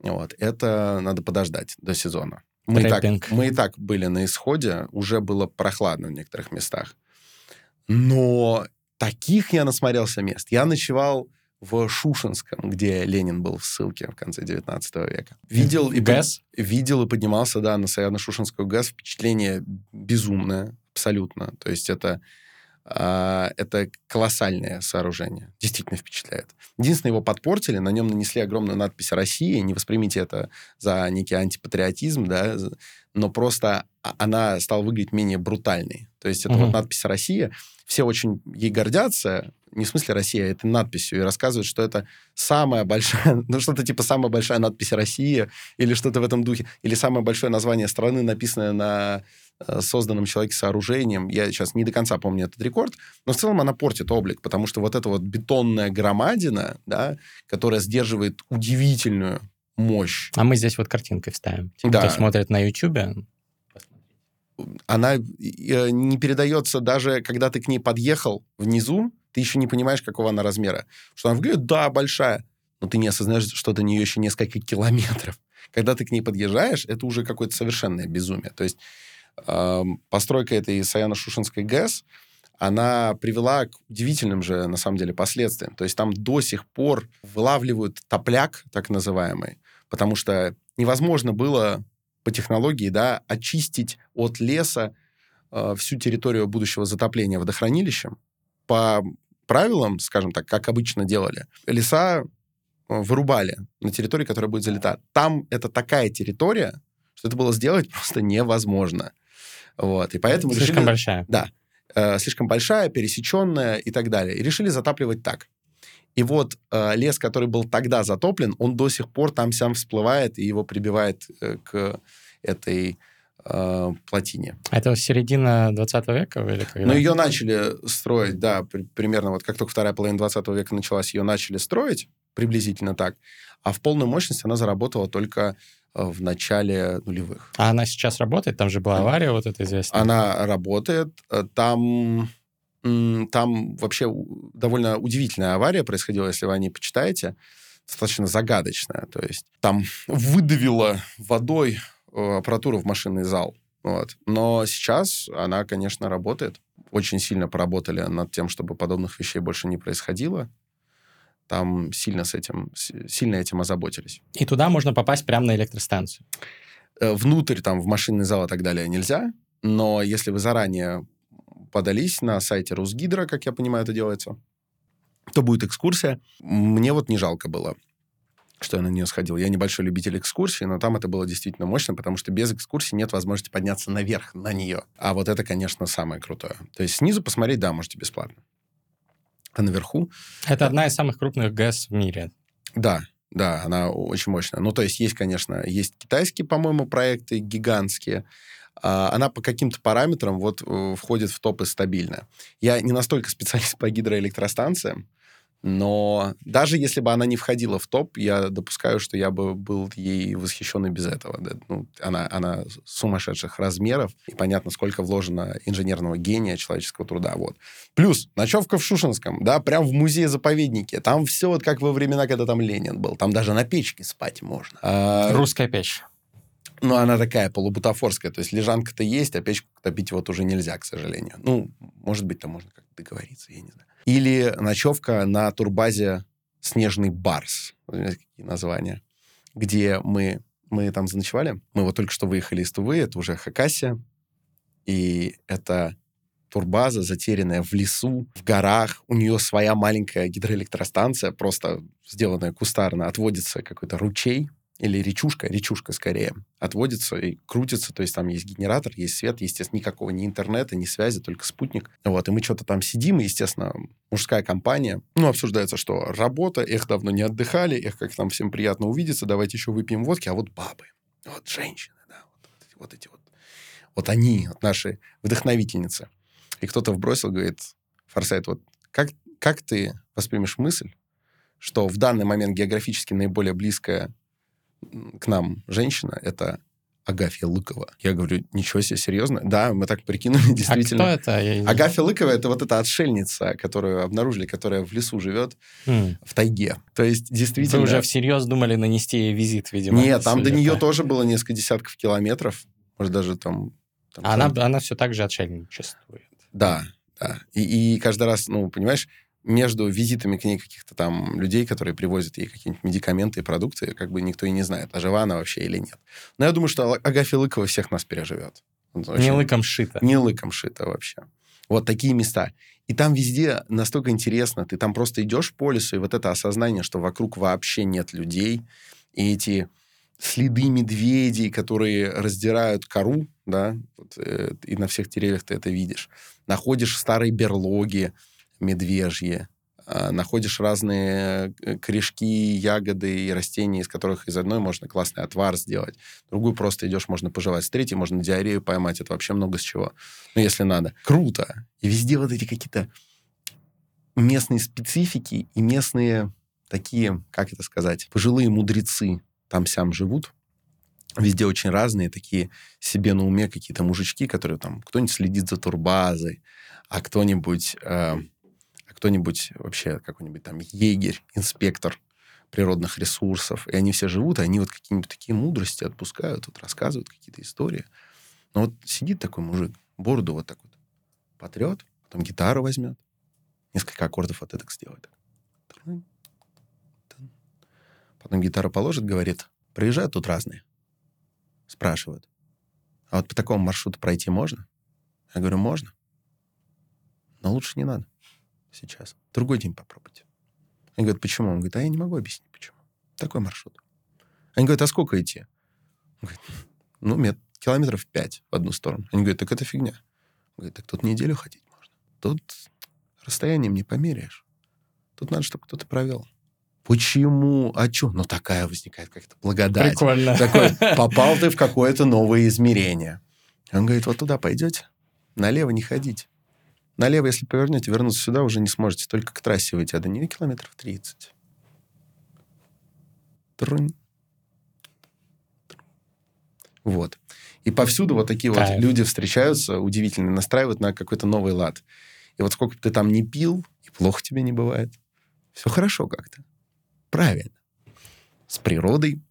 вот, это надо подождать до сезона. Мы и, так, мы и так были на исходе, уже было прохладно в некоторых местах. Но таких я насмотрелся мест. Я ночевал в Шушинском, где Ленин был в ссылке в конце 19 века. Видел и, ГЭС? видел и поднимался, да, на Саяно-Шушинскую ГЭС. Впечатление безумное, абсолютно. То есть это А, это колоссальное сооружение. Действительно впечатляет. Единственное, его подпортили, на нем нанесли огромную надпись «Россия». Не воспримите это за некий антипатриотизм, да, но просто она стала выглядеть менее брутальной. То есть это угу. вот надпись «Россия». Все очень ей гордятся, не в смысле Россия, а этой надписью, и рассказывают, что это самая большая, ну что-то типа самая большая надпись Россия, или что-то в этом духе, или самое большое название страны, написанное на э, созданном человеке сооружением. Я сейчас не до конца помню этот рекорд, но в целом она портит облик, потому что вот эта вот бетонная громадина, да, которая сдерживает удивительную мощь. А мы здесь вот картинкой вставим. Те, да. кто смотрит на YouTube, она э, не передается даже, когда ты к ней подъехал внизу, ты еще не понимаешь, какого она размера. Что она выглядит, да, большая, но ты не осознаешь, что до нее еще несколько километров. Когда ты к ней подъезжаешь, это уже какое-то совершенное безумие. То есть э, постройка этой Саяно-Шушинской ГЭС, она привела к удивительным же, на самом деле, последствиям. То есть там до сих пор вылавливают топляк, так называемый, потому что невозможно было по технологии да, очистить от леса э, всю территорию будущего затопления водохранилищем. По правилам, скажем так, как обычно делали, леса э, вырубали на территории, которая будет залита. Там это такая территория, что это было сделать просто невозможно. Вот, и поэтому слишком решили, большая. Да, э, слишком большая, пересеченная и так далее. И решили затапливать так. И вот э, лес, который был тогда затоплен, он до сих пор там сам всплывает и его прибивает э, к этой э, плотине. Это середина 20 века или когда? Ну, ее начали строить, да, при, примерно вот как только вторая половина 20 века началась, ее начали строить, приблизительно так, а в полную мощность она заработала только э, в начале нулевых. А она сейчас работает? Там же была авария вот эта известная. Она работает. Э, там, там вообще довольно удивительная авария происходила, если вы о ней почитаете. Достаточно загадочная. То есть там выдавило водой аппаратуру в машинный зал. Вот. Но сейчас она, конечно, работает. Очень сильно поработали над тем, чтобы подобных вещей больше не происходило. Там сильно с этим, сильно этим озаботились. И туда можно попасть прямо на электростанцию? Э, внутрь, там, в машинный зал и так далее нельзя. Но если вы заранее подались на сайте Русгидро, как я понимаю, это делается, то будет экскурсия. Мне вот не жалко было что я на нее сходил. Я небольшой любитель экскурсий, но там это было действительно мощно, потому что без экскурсии нет возможности подняться наверх на нее. А вот это, конечно, самое крутое. То есть снизу посмотреть, да, можете бесплатно. А наверху... Это одна из самых крупных ГЭС в мире. Да, да, она очень мощная. Ну, то есть есть, конечно, есть китайские, по-моему, проекты гигантские, а она по каким-то параметрам вот э, входит в топы стабильно. Я не настолько специалист по гидроэлектростанциям, но даже если бы она не входила в топ, я допускаю, что я бы был ей восхищен и без этого. Да? Ну, она, она сумасшедших размеров, и понятно, сколько вложено инженерного гения, человеческого труда. Вот. Плюс ночевка в Шушинском, да, прям в музее-заповеднике. Там все вот как во времена, когда там Ленин был. Там даже на печке спать можно. А... Русская печь. Ну, она такая полубутафорская. То есть лежанка-то есть, а печку топить вот уже нельзя, к сожалению. Ну, может быть, там можно как-то договориться, я не знаю. Или ночевка на турбазе «Снежный барс». Какие названия. Где мы, мы там заночевали. Мы вот только что выехали из Тувы, это уже Хакасия. И это турбаза, затерянная в лесу, в горах. У нее своя маленькая гидроэлектростанция, просто сделанная кустарно. Отводится какой-то ручей, или речушка, речушка скорее, отводится и крутится, то есть там есть генератор, есть свет, естественно, никакого ни интернета, ни связи, только спутник. Вот, и мы что-то там сидим, и, естественно, мужская компания, ну, обсуждается, что работа, их давно не отдыхали, их как там всем приятно увидеться, давайте еще выпьем водки, а вот бабы, вот женщины, да, вот, вот эти вот, вот они, вот наши вдохновительницы. И кто-то вбросил, говорит, Форсайт, вот как, как ты воспримешь мысль, что в данный момент географически наиболее близкая к нам женщина, это Агафья Лыкова. Я говорю, ничего себе, серьезно? Да, мы так прикинули, действительно. А кто это? Я... Агафья Лыкова — это вот эта отшельница, которую обнаружили, которая в лесу живет, mm. в тайге. То есть, действительно... Вы уже всерьез думали нанести ей визит, видимо? Нет, там до нее тоже было несколько десятков километров. Может, даже там... там она, она все так же отшельничествует. Да, да. И, и каждый раз, ну, понимаешь, между визитами к ней каких-то там людей, которые привозят ей какие-нибудь медикаменты и продукты, как бы никто и не знает, а жива она вообще или нет. Но я думаю, что Агафья Лыкова всех нас переживет. Очень... Не лыком шито. Не лыком шито вообще. Вот такие места. И там везде настолько интересно. Ты там просто идешь по лесу, и вот это осознание, что вокруг вообще нет людей, и эти следы медведей, которые раздирают кору, да, вот, э, и на всех деревьях ты это видишь. Находишь старые берлоги медвежьи, э, находишь разные э, корешки, ягоды и растения, из которых из одной можно классный отвар сделать, другую просто идешь, можно пожевать, с третьей можно диарею поймать, это вообще много с чего, ну, если надо. Круто! И везде вот эти какие-то местные специфики и местные такие, как это сказать, пожилые мудрецы, там-сям живут. Везде очень разные такие себе на уме какие-то мужички, которые там, кто-нибудь следит за турбазой, а кто-нибудь, э, а кто-нибудь вообще какой-нибудь там егерь, инспектор природных ресурсов. И они все живут, и они вот какие-нибудь такие мудрости отпускают, вот рассказывают какие-то истории. Но вот сидит такой мужик, бороду вот так вот потрет, потом гитару возьмет, несколько аккордов вот это сделает. Потом гитару положит, говорит, проезжают тут разные. Спрашивают, а вот по такому маршруту пройти можно? Я говорю, можно. Но лучше не надо сейчас. Другой день попробуйте. Они говорят, почему? Он говорит, а я не могу объяснить, почему. Такой маршрут. Они говорят, а сколько идти? Он говорит, ну, мет, километров пять в одну сторону. Они говорят, так это фигня. Он говорит, так тут неделю ходить можно. Тут расстоянием не померяешь. Тут надо, чтобы кто-то провел. Почему? А что? Ну, такая возникает как-то благодать. Прикольно. Такой, попал ты в какое-то новое измерение. Он говорит, вот туда пойдете, налево не ходить. Налево, если повернете, вернуться сюда уже не сможете. Только к трассе выйти, а до нее километров 30. Трунь. Вот. И повсюду вот такие Кайф. вот люди встречаются, удивительно, настраивают на какой-то новый лад. И вот сколько бы ты там не пил, и плохо тебе не бывает. Все хорошо как-то. Правильно. С природой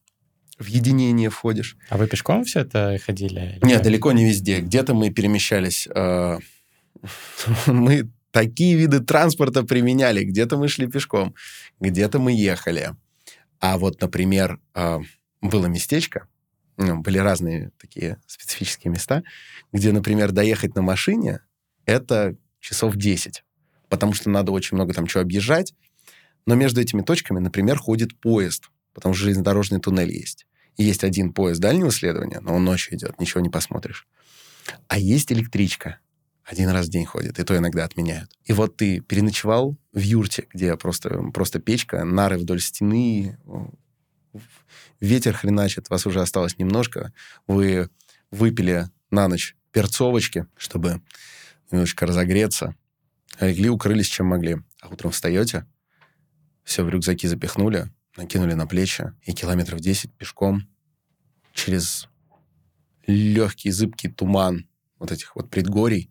в единение входишь. А вы пешком все это ходили? или Нет, далеко не везде. Где-то мы перемещались. э, Мы такие виды транспорта применяли. Где-то мы шли пешком, где-то мы ехали. А вот, например, э, было местечко, ну, были разные такие специфические места, где, например, доехать на машине это часов 10, потому что надо очень много там чего объезжать. Но между этими точками, например, ходит поезд, потому что железнодорожный туннель есть. И есть один поезд дальнего следования, но он ночью идет, ничего не посмотришь. А есть электричка. Один раз в день ходит, и то иногда отменяют. И вот ты переночевал в юрте, где просто, просто печка, нары вдоль стены, ветер хреначит, вас уже осталось немножко, вы выпили на ночь перцовочки, чтобы немножечко разогреться, легли, укрылись, чем могли. А утром встаете, все в рюкзаки запихнули, накинули на плечи, и километров 10 пешком через легкий зыбкий туман вот этих вот предгорий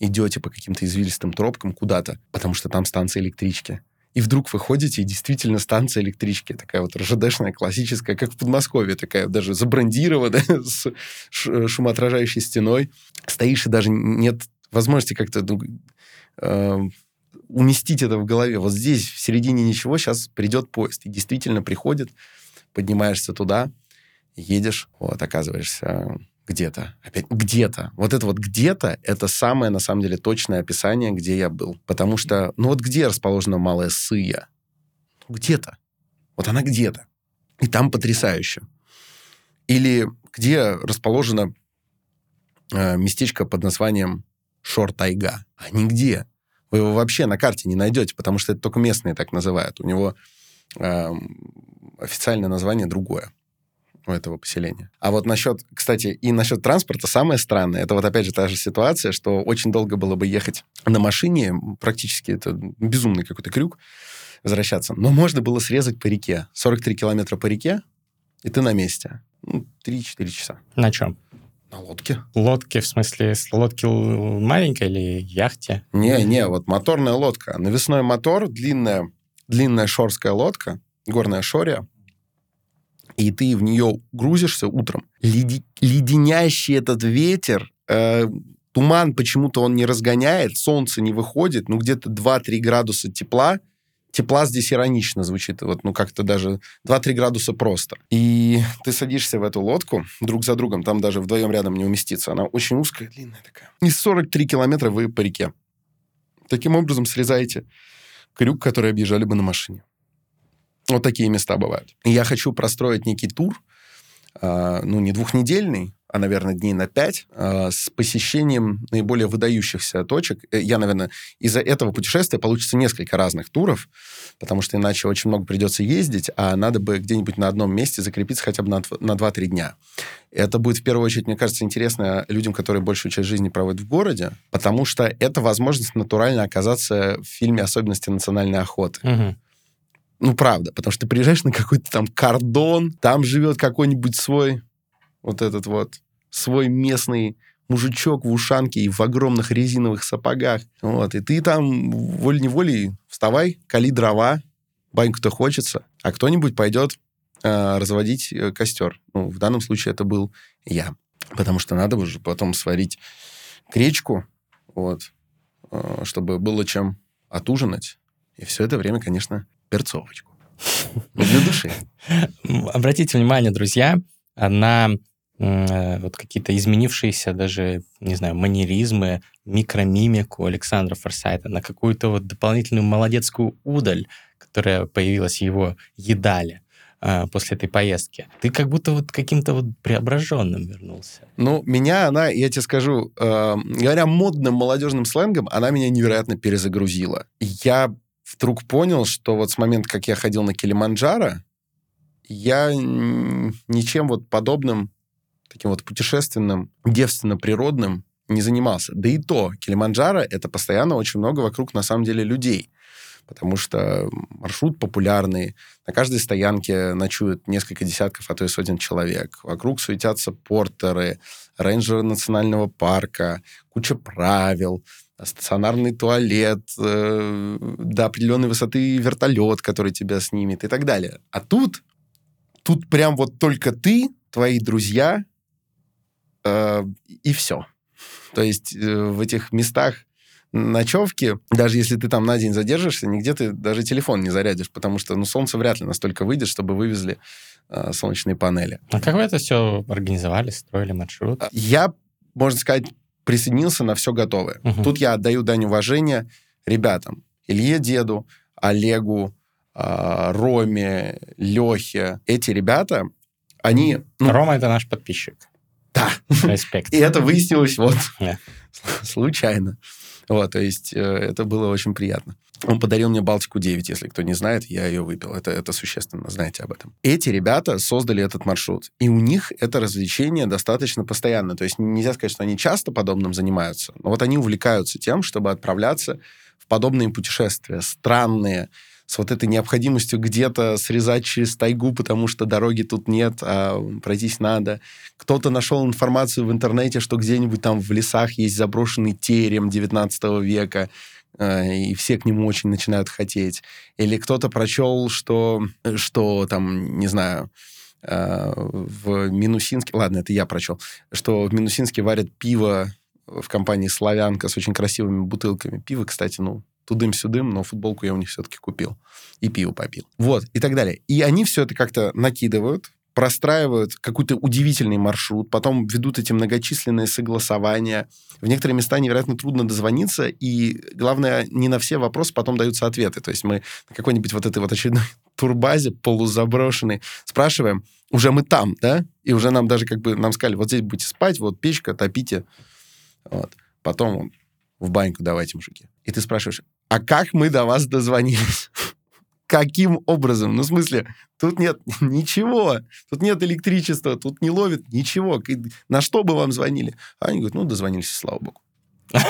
идете по каким-то извилистым тропкам куда-то, потому что там станция электрички. И вдруг вы ходите, и действительно станция электрички, такая вот РЖДшная, классическая, как в Подмосковье, такая даже забрендированная, с шумоотражающей стеной. Стоишь, и даже нет возможности как-то ну, э, уместить это в голове. Вот здесь, в середине ничего, сейчас придет поезд. И действительно приходит, поднимаешься туда, едешь, вот, оказываешься где-то. Опять где-то. Вот это вот где-то, это самое, на самом деле, точное описание, где я был. Потому что, ну вот где расположена Малая Сыя? Где-то. Вот она где-то. И там потрясающе. Или где расположено э, местечко под названием Шор-Тайга? А нигде. Вы его вообще на карте не найдете, потому что это только местные так называют. У него э, официальное название другое у этого поселения. А вот насчет, кстати, и насчет транспорта самое странное, это вот опять же та же ситуация, что очень долго было бы ехать на машине, практически это безумный какой-то крюк, возвращаться. Но можно было срезать по реке. 43 километра по реке, и ты на месте. Ну, 3-4 часа. На чем? На лодке. Лодки, в смысле, лодки маленькой или яхте? Не-не, вот моторная лодка. Навесной мотор, длинная, длинная шорская лодка, горная шория, и ты в нее грузишься утром. Леди- леденящий этот ветер, э, туман почему-то он не разгоняет, солнце не выходит, ну где-то 2-3 градуса тепла, тепла здесь иронично звучит, вот, ну как-то даже 2-3 градуса просто. И ты садишься в эту лодку друг за другом, там даже вдвоем рядом не уместиться, она очень узкая, длинная такая. И 43 километра вы по реке. Таким образом срезаете крюк, который объезжали бы на машине. Вот такие места бывают. Я хочу простроить некий тур, э, ну, не двухнедельный, а, наверное, дней на пять, э, с посещением наиболее выдающихся точек. Э, я, наверное, из-за этого путешествия получится несколько разных туров, потому что иначе очень много придется ездить, а надо бы где-нибудь на одном месте закрепиться хотя бы на, на 2-3 дня. Это будет, в первую очередь, мне кажется, интересно людям, которые большую часть жизни проводят в городе, потому что это возможность натурально оказаться в фильме «Особенности национальной охоты». Мгм. Ну, правда, потому что ты приезжаешь на какой-то там кордон, там живет какой-нибудь свой вот этот вот, свой местный мужичок в ушанке и в огромных резиновых сапогах. Вот, и ты там волей-неволей вставай, кали дрова, баньку-то хочется, а кто-нибудь пойдет э, разводить э, костер. Ну, в данном случае это был я. Потому что надо уже потом сварить гречку, вот, э, чтобы было чем отужинать. И все это время, конечно, перцовочку. Для души. Обратите внимание, друзья, на э, вот какие-то изменившиеся даже, не знаю, манеризмы, микромимику Александра Форсайта, на какую-то вот дополнительную молодецкую удаль, которая появилась в его едале а, после этой поездки. Ты как будто вот каким-то вот преображенным вернулся. Ну, меня она, я тебе скажу, э, говоря модным молодежным сленгом, она меня невероятно перезагрузила. Я вдруг понял, что вот с момента, как я ходил на Килиманджаро, я ничем вот подобным, таким вот путешественным, девственно-природным не занимался. Да и то, Килиманджаро — это постоянно очень много вокруг, на самом деле, людей. Потому что маршрут популярный, на каждой стоянке ночуют несколько десятков, а то и сотен человек. Вокруг суетятся портеры, рейнджеры национального парка, куча правил, стационарный туалет, э, до определенной высоты вертолет, который тебя снимет и так далее. А тут, тут прям вот только ты, твои друзья э, и все. То есть э, в этих местах ночевки, даже если ты там на день задержишься, нигде ты даже телефон не зарядишь, потому что ну, солнце вряд ли настолько выйдет, чтобы вывезли э, солнечные панели. А как вы это все организовали, строили маршрут? Я, можно сказать, присоединился на все готовое. Мгм. Тут я отдаю дань уважения ребятам. Илье Деду, Олегу, а, Роме, Лехе. Эти ребята, они... ну, Рома это наш подписчик. да, Респект. и это выяснилось вот случайно. Вот, то есть э, это было очень приятно. Он подарил мне Балтику 9, если кто не знает, я ее выпил. Это, это существенно, знаете об этом. Эти ребята создали этот маршрут, и у них это развлечение достаточно постоянно. То есть нельзя сказать, что они часто подобным занимаются, но вот они увлекаются тем, чтобы отправляться в подобные путешествия, странные, с вот этой необходимостью где-то срезать через тайгу, потому что дороги тут нет, а пройтись надо. Кто-то нашел информацию в интернете, что где-нибудь там в лесах есть заброшенный терем 19 века, и все к нему очень начинают хотеть. Или кто-то прочел, что, что там, не знаю, э, в Минусинске... Ладно, это я прочел. Что в Минусинске варят пиво в компании «Славянка» с очень красивыми бутылками. Пиво, кстати, ну, тудым-сюдым, но футболку я у них все-таки купил. И пиво попил. Вот, и так далее. И они все это как-то накидывают, простраивают какой-то удивительный маршрут, потом ведут эти многочисленные согласования. В некоторые места невероятно трудно дозвониться, и, главное, не на все вопросы потом даются ответы. То есть мы на какой-нибудь вот этой вот очередной турбазе полузаброшенной спрашиваем, уже мы там, да? И уже нам даже как бы, нам сказали, вот здесь будете спать, вот печка, топите. Вот. Потом в баньку давайте, мужики. И ты спрашиваешь, а как мы до вас дозвонились? Каким образом? Ну, в смысле, тут нет ничего. Тут нет электричества, тут не ловит ничего. На что бы вам звонили? А они говорят, ну, дозвонились, слава богу.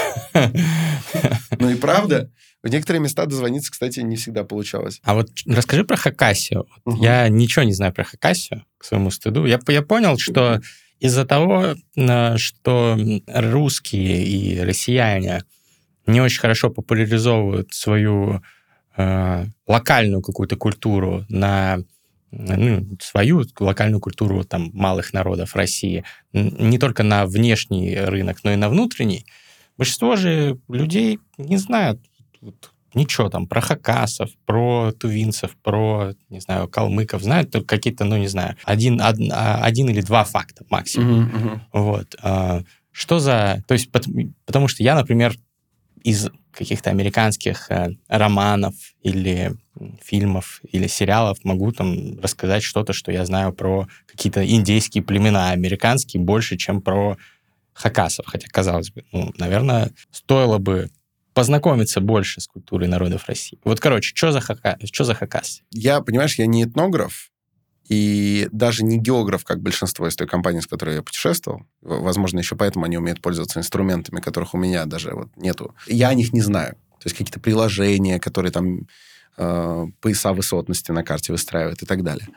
Ну и правда, в некоторые места дозвониться, кстати, не всегда получалось. А вот расскажи про Хакасию. Я ничего не знаю про Хакасию, к своему стыду. Я, я понял, что из-за того, э, что русские и россияне не очень хорошо популяризовывают свою э, локальную какую-то культуру на ну, свою локальную культуру там малых народов России не только на внешний рынок, но и на внутренний. Большинство же людей не знают ничего там про хакасов, про тувинцев, про, не знаю, калмыков. Знают только какие-то, ну, не знаю, один, од- а, один или два факта максимум. Мгм. Вот. А, Что за... То есть, пот- потому что я, например, из каких-то американских э, романов или фильмов или сериалов могу там рассказать что-то, что я знаю про какие-то индейские племена, американские больше, чем про хакасов. Хотя, казалось бы, ну, наверное, стоило бы познакомиться больше с культурой народов России. Вот, короче, что за, хака... что за хакас? Я, понимаешь, я не этнограф, и даже не географ, как большинство из той компании, с которой я путешествовал. Возможно, еще поэтому они умеют пользоваться инструментами, которых у меня даже вот нету. Я о них не знаю. То есть какие-то приложения, которые там э, пояса высотности на карте выстраивают и так далее.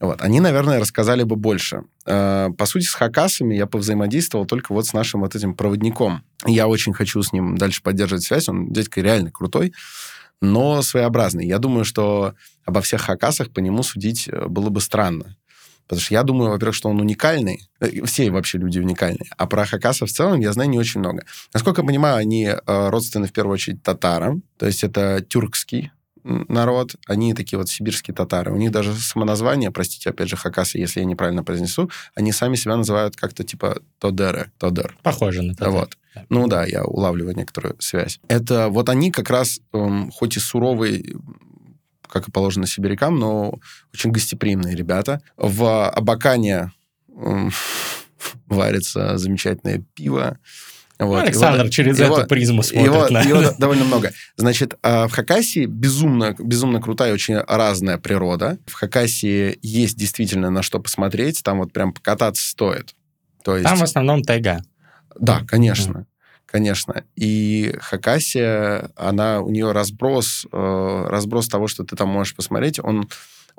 Вот. Они, наверное, рассказали бы больше. Э, по сути, с хакасами я повзаимодействовал только вот с нашим вот этим проводником. Я очень хочу с ним дальше поддерживать связь. Он дядька реально крутой, но своеобразный. Я думаю, что обо всех хакасах по нему судить э, было бы странно. Потому что я думаю, во-первых, что он уникальный. Э, все вообще люди уникальные. А про хакасов в целом я знаю не очень много. Насколько я понимаю, они родственны в первую очередь татарам. То есть это тюркский народ, они такие вот сибирские татары. У них даже самоназвание, простите, опять же, хакасы, если я неправильно произнесу, они сами себя называют как-то типа Тодеры, Тодер. Похоже на Тодер. Вот. Ну да, я улавливаю некоторую связь. Это вот они как раз, эм, хоть и суровые, как и положено сибирякам, но очень гостеприимные ребята. В Абакане эм, варится замечательное пиво, вот. Александр его, через его, эту призму смотрит его, на... его довольно много. Значит, а, в Хакасии безумно, безумно крутая, очень разная природа. В Хакасии есть действительно на что посмотреть. Там вот прям покататься стоит. То есть... Там в основном тайга. Да, конечно. Mm. Конечно. И Хакасия, она, у нее разброс, э, разброс того, что ты там можешь посмотреть, он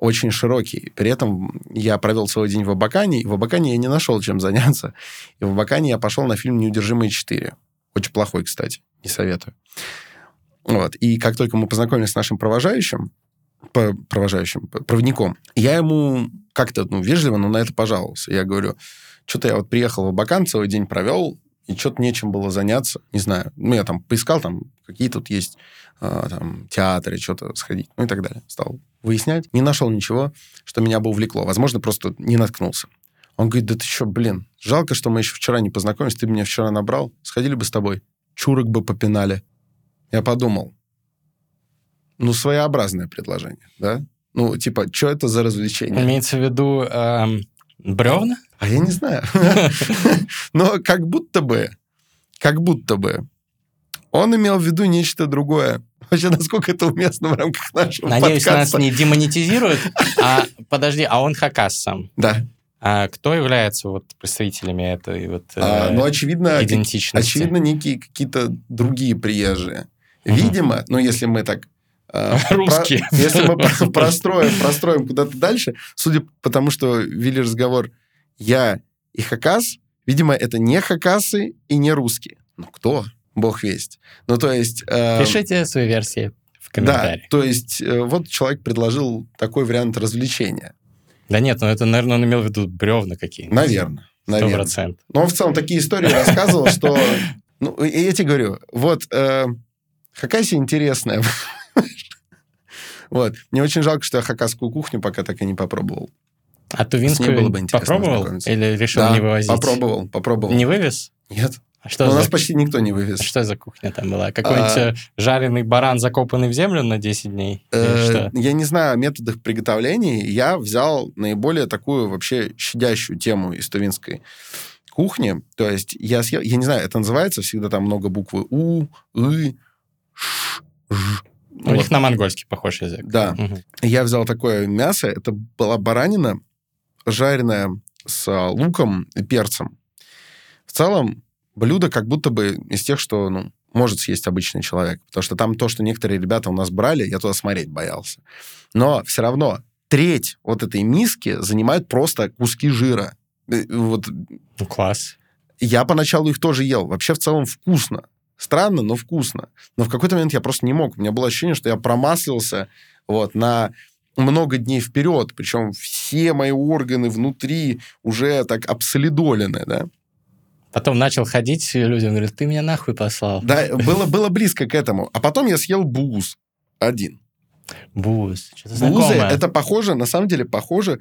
очень широкий. При этом я провел целый день в Абакане, и в Абакане я не нашел чем заняться. И в Абакане я пошел на фильм «Неудержимые 4». Очень плохой, кстати, не советую. Вот. И как только мы познакомились с нашим провожающим, провожающим, проводником, я ему как-то ну, вежливо, но на это пожаловался. Я говорю, что-то я вот приехал в Абакан, целый день провел, и что-то нечем было заняться, не знаю. Ну, я там поискал, там, какие тут есть э, там, театры, что-то сходить, ну и так далее. Стал выяснять. Не нашел ничего, что меня бы увлекло. Возможно, просто не наткнулся. Он говорит, да ты что, блин, жалко, что мы еще вчера не познакомились, ты меня вчера набрал, сходили бы с тобой, чурок бы попинали. Я подумал, ну, своеобразное предложение, да? Ну, типа, что это за развлечение? Имеется в виду эм, бревна? А я не знаю. Но как будто бы, как будто бы, он имел в виду нечто другое. Вообще, насколько это уместно в рамках нашего Надеюсь, подкаста. нас не демонетизируют. А, подожди, а он хакас сам? Да. А кто является вот представителями этой вот а, э, ну, очевидно, идентичности? Очевидно, некие какие-то другие приезжие. Видимо, угу. ну, если мы так э, Русские. Про, если мы простроим, простроим куда-то дальше, судя по тому, что вели разговор я и Хакас, видимо, это не Хакасы и не русские. Ну, кто? Бог весть. Ну, то есть... Э, Пишите свои версии в комментариях. Да, то есть э, вот человек предложил такой вариант развлечения. Да нет, ну это, наверное, он имел в виду бревна какие-то. Наверное. Сто процентов. Но он в целом такие истории рассказывал, что... Ну, я тебе говорю, вот э, Хакаси интересная. Вот. Мне очень жалко, что я хакасскую кухню пока так и не попробовал. А тувинскую было бы попробовал или решил да, не вывозить? попробовал, попробовал. Не вывез? Нет. А что за... у нас почти никто не вывез. А что за кухня там была? Какой-нибудь а... жареный баран, закопанный в землю на 10 дней? Э, я не знаю о методах приготовления. Я взял наиболее такую вообще щадящую тему из тувинской кухни. То есть я съел... Я не знаю, это называется всегда там много буквы У, И, Ш, Ж. У вот. них на монгольский похож язык. Да. Угу. Я взял такое мясо. Это была баранина, жареная с а, луком и перцем. В целом, блюдо как будто бы из тех, что ну, может съесть обычный человек. Потому что там то, что некоторые ребята у нас брали, я туда смотреть боялся. Но все равно треть вот этой миски занимает просто куски жира. Э, вот. Ну, класс. Я поначалу их тоже ел. Вообще в целом вкусно. Странно, но вкусно. Но в какой-то момент я просто не мог. У меня было ощущение, что я промаслился вот, на много дней вперед, причем все мои органы внутри уже так обсолидолены, да. Потом начал ходить, и людям говорят, ты меня нахуй послал. Да, было, было близко к этому. А потом я съел буз один. Буз, Бузы, это похоже, на самом деле, похоже,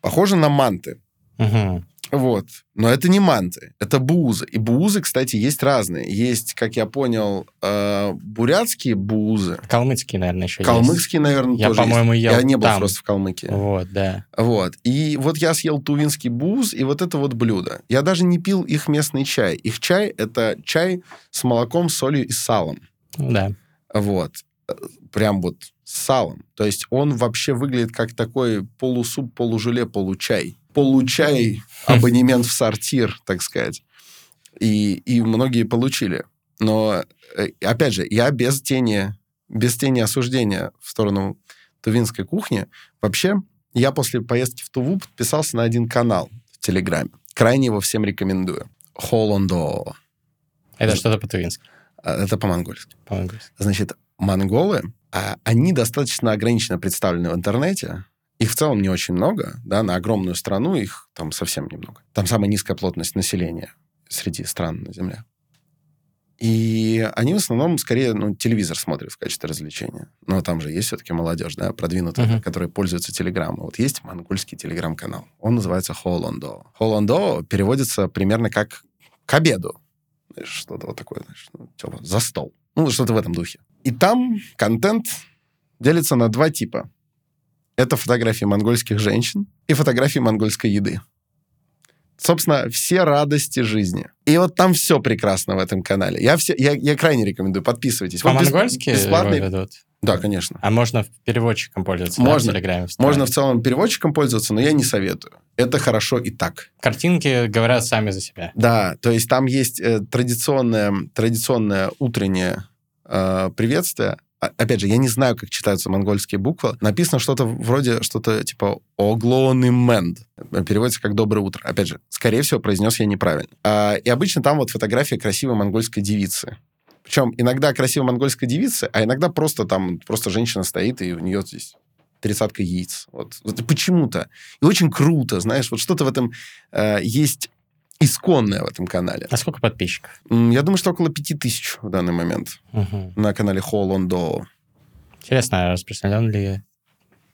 похоже на манты. Угу. Вот. Но это не манты, это буузы. И буузы, кстати, есть разные. Есть, как я понял, э, бурятские буузы. Калмыцкие, наверное, еще Калмыцкие, есть. наверное, Я, тоже по-моему, есть. ел Я не был там. просто в Калмыкии. Вот, да. Вот. И вот я съел тувинский буз, и вот это вот блюдо. Я даже не пил их местный чай. Их чай — это чай с молоком, солью и салом. Да. Вот. Прям вот с салом. То есть он вообще выглядит как такой полусуп, полужеле, получай. Получай абонемент в сортир, так сказать. И, и многие получили. Но, э, опять же, я без тени, без тени осуждения в сторону тувинской кухни. Вообще, я после поездки в Туву подписался на один канал в Телеграме. Крайне его всем рекомендую. Холондо. Это что-то по-тувински, А, Это по-монгольски. по-монгольски. Значит, монголы, а, они достаточно ограниченно представлены в интернете. Их в целом не очень много, да, на огромную страну их там совсем немного. Там самая низкая плотность населения среди стран на Земле. И они в основном скорее ну, телевизор смотрят в качестве развлечения. Но там же есть все-таки молодежь, да, продвинутая, Мгм. которая пользуется телеграммой. Вот есть монгольский телеграм-канал. Он называется Холондо. Холондо переводится примерно как к обеду. Знаешь, Что-то вот такое, знаешь, ну, типа, за стол. Ну, что-то в этом духе. И там контент делится на два типа. Это фотографии монгольских женщин и фотографии монгольской еды. Собственно, все радости жизни. И вот там все прекрасно в этом канале. Я, все, я, я крайне рекомендую, подписывайтесь. Вот По-монгольски бесплатный- его ведут? Да, конечно. А можно переводчиком пользоваться да, Можно. в Телеграме? встроить? Можно в целом переводчиком пользоваться, но я не советую. Это хорошо и так. Картинки говорят сами за себя. Да, то есть там есть э, традиционное, традиционное утреннее э, приветствие. А- Опять же, я не знаю, как читаются монгольские буквы. Написано что-то вроде что-то типа «оглонименд». Переводится как «доброе утро». Опять же, скорее всего, произнес я неправильно. А, и обычно там вот фотография красивой монгольской девицы. Причем иногда красивая монгольская девица, а иногда просто там просто женщина стоит, и у нее здесь тридцатка яиц. Вот. Вот почему-то. И очень круто, знаешь, вот что-то в этом э, есть исконное в этом канале. А сколько подписчиков? Я думаю, что около пяти тысяч в данный момент Мгм. на канале Холондо. Интересно, а распространен ли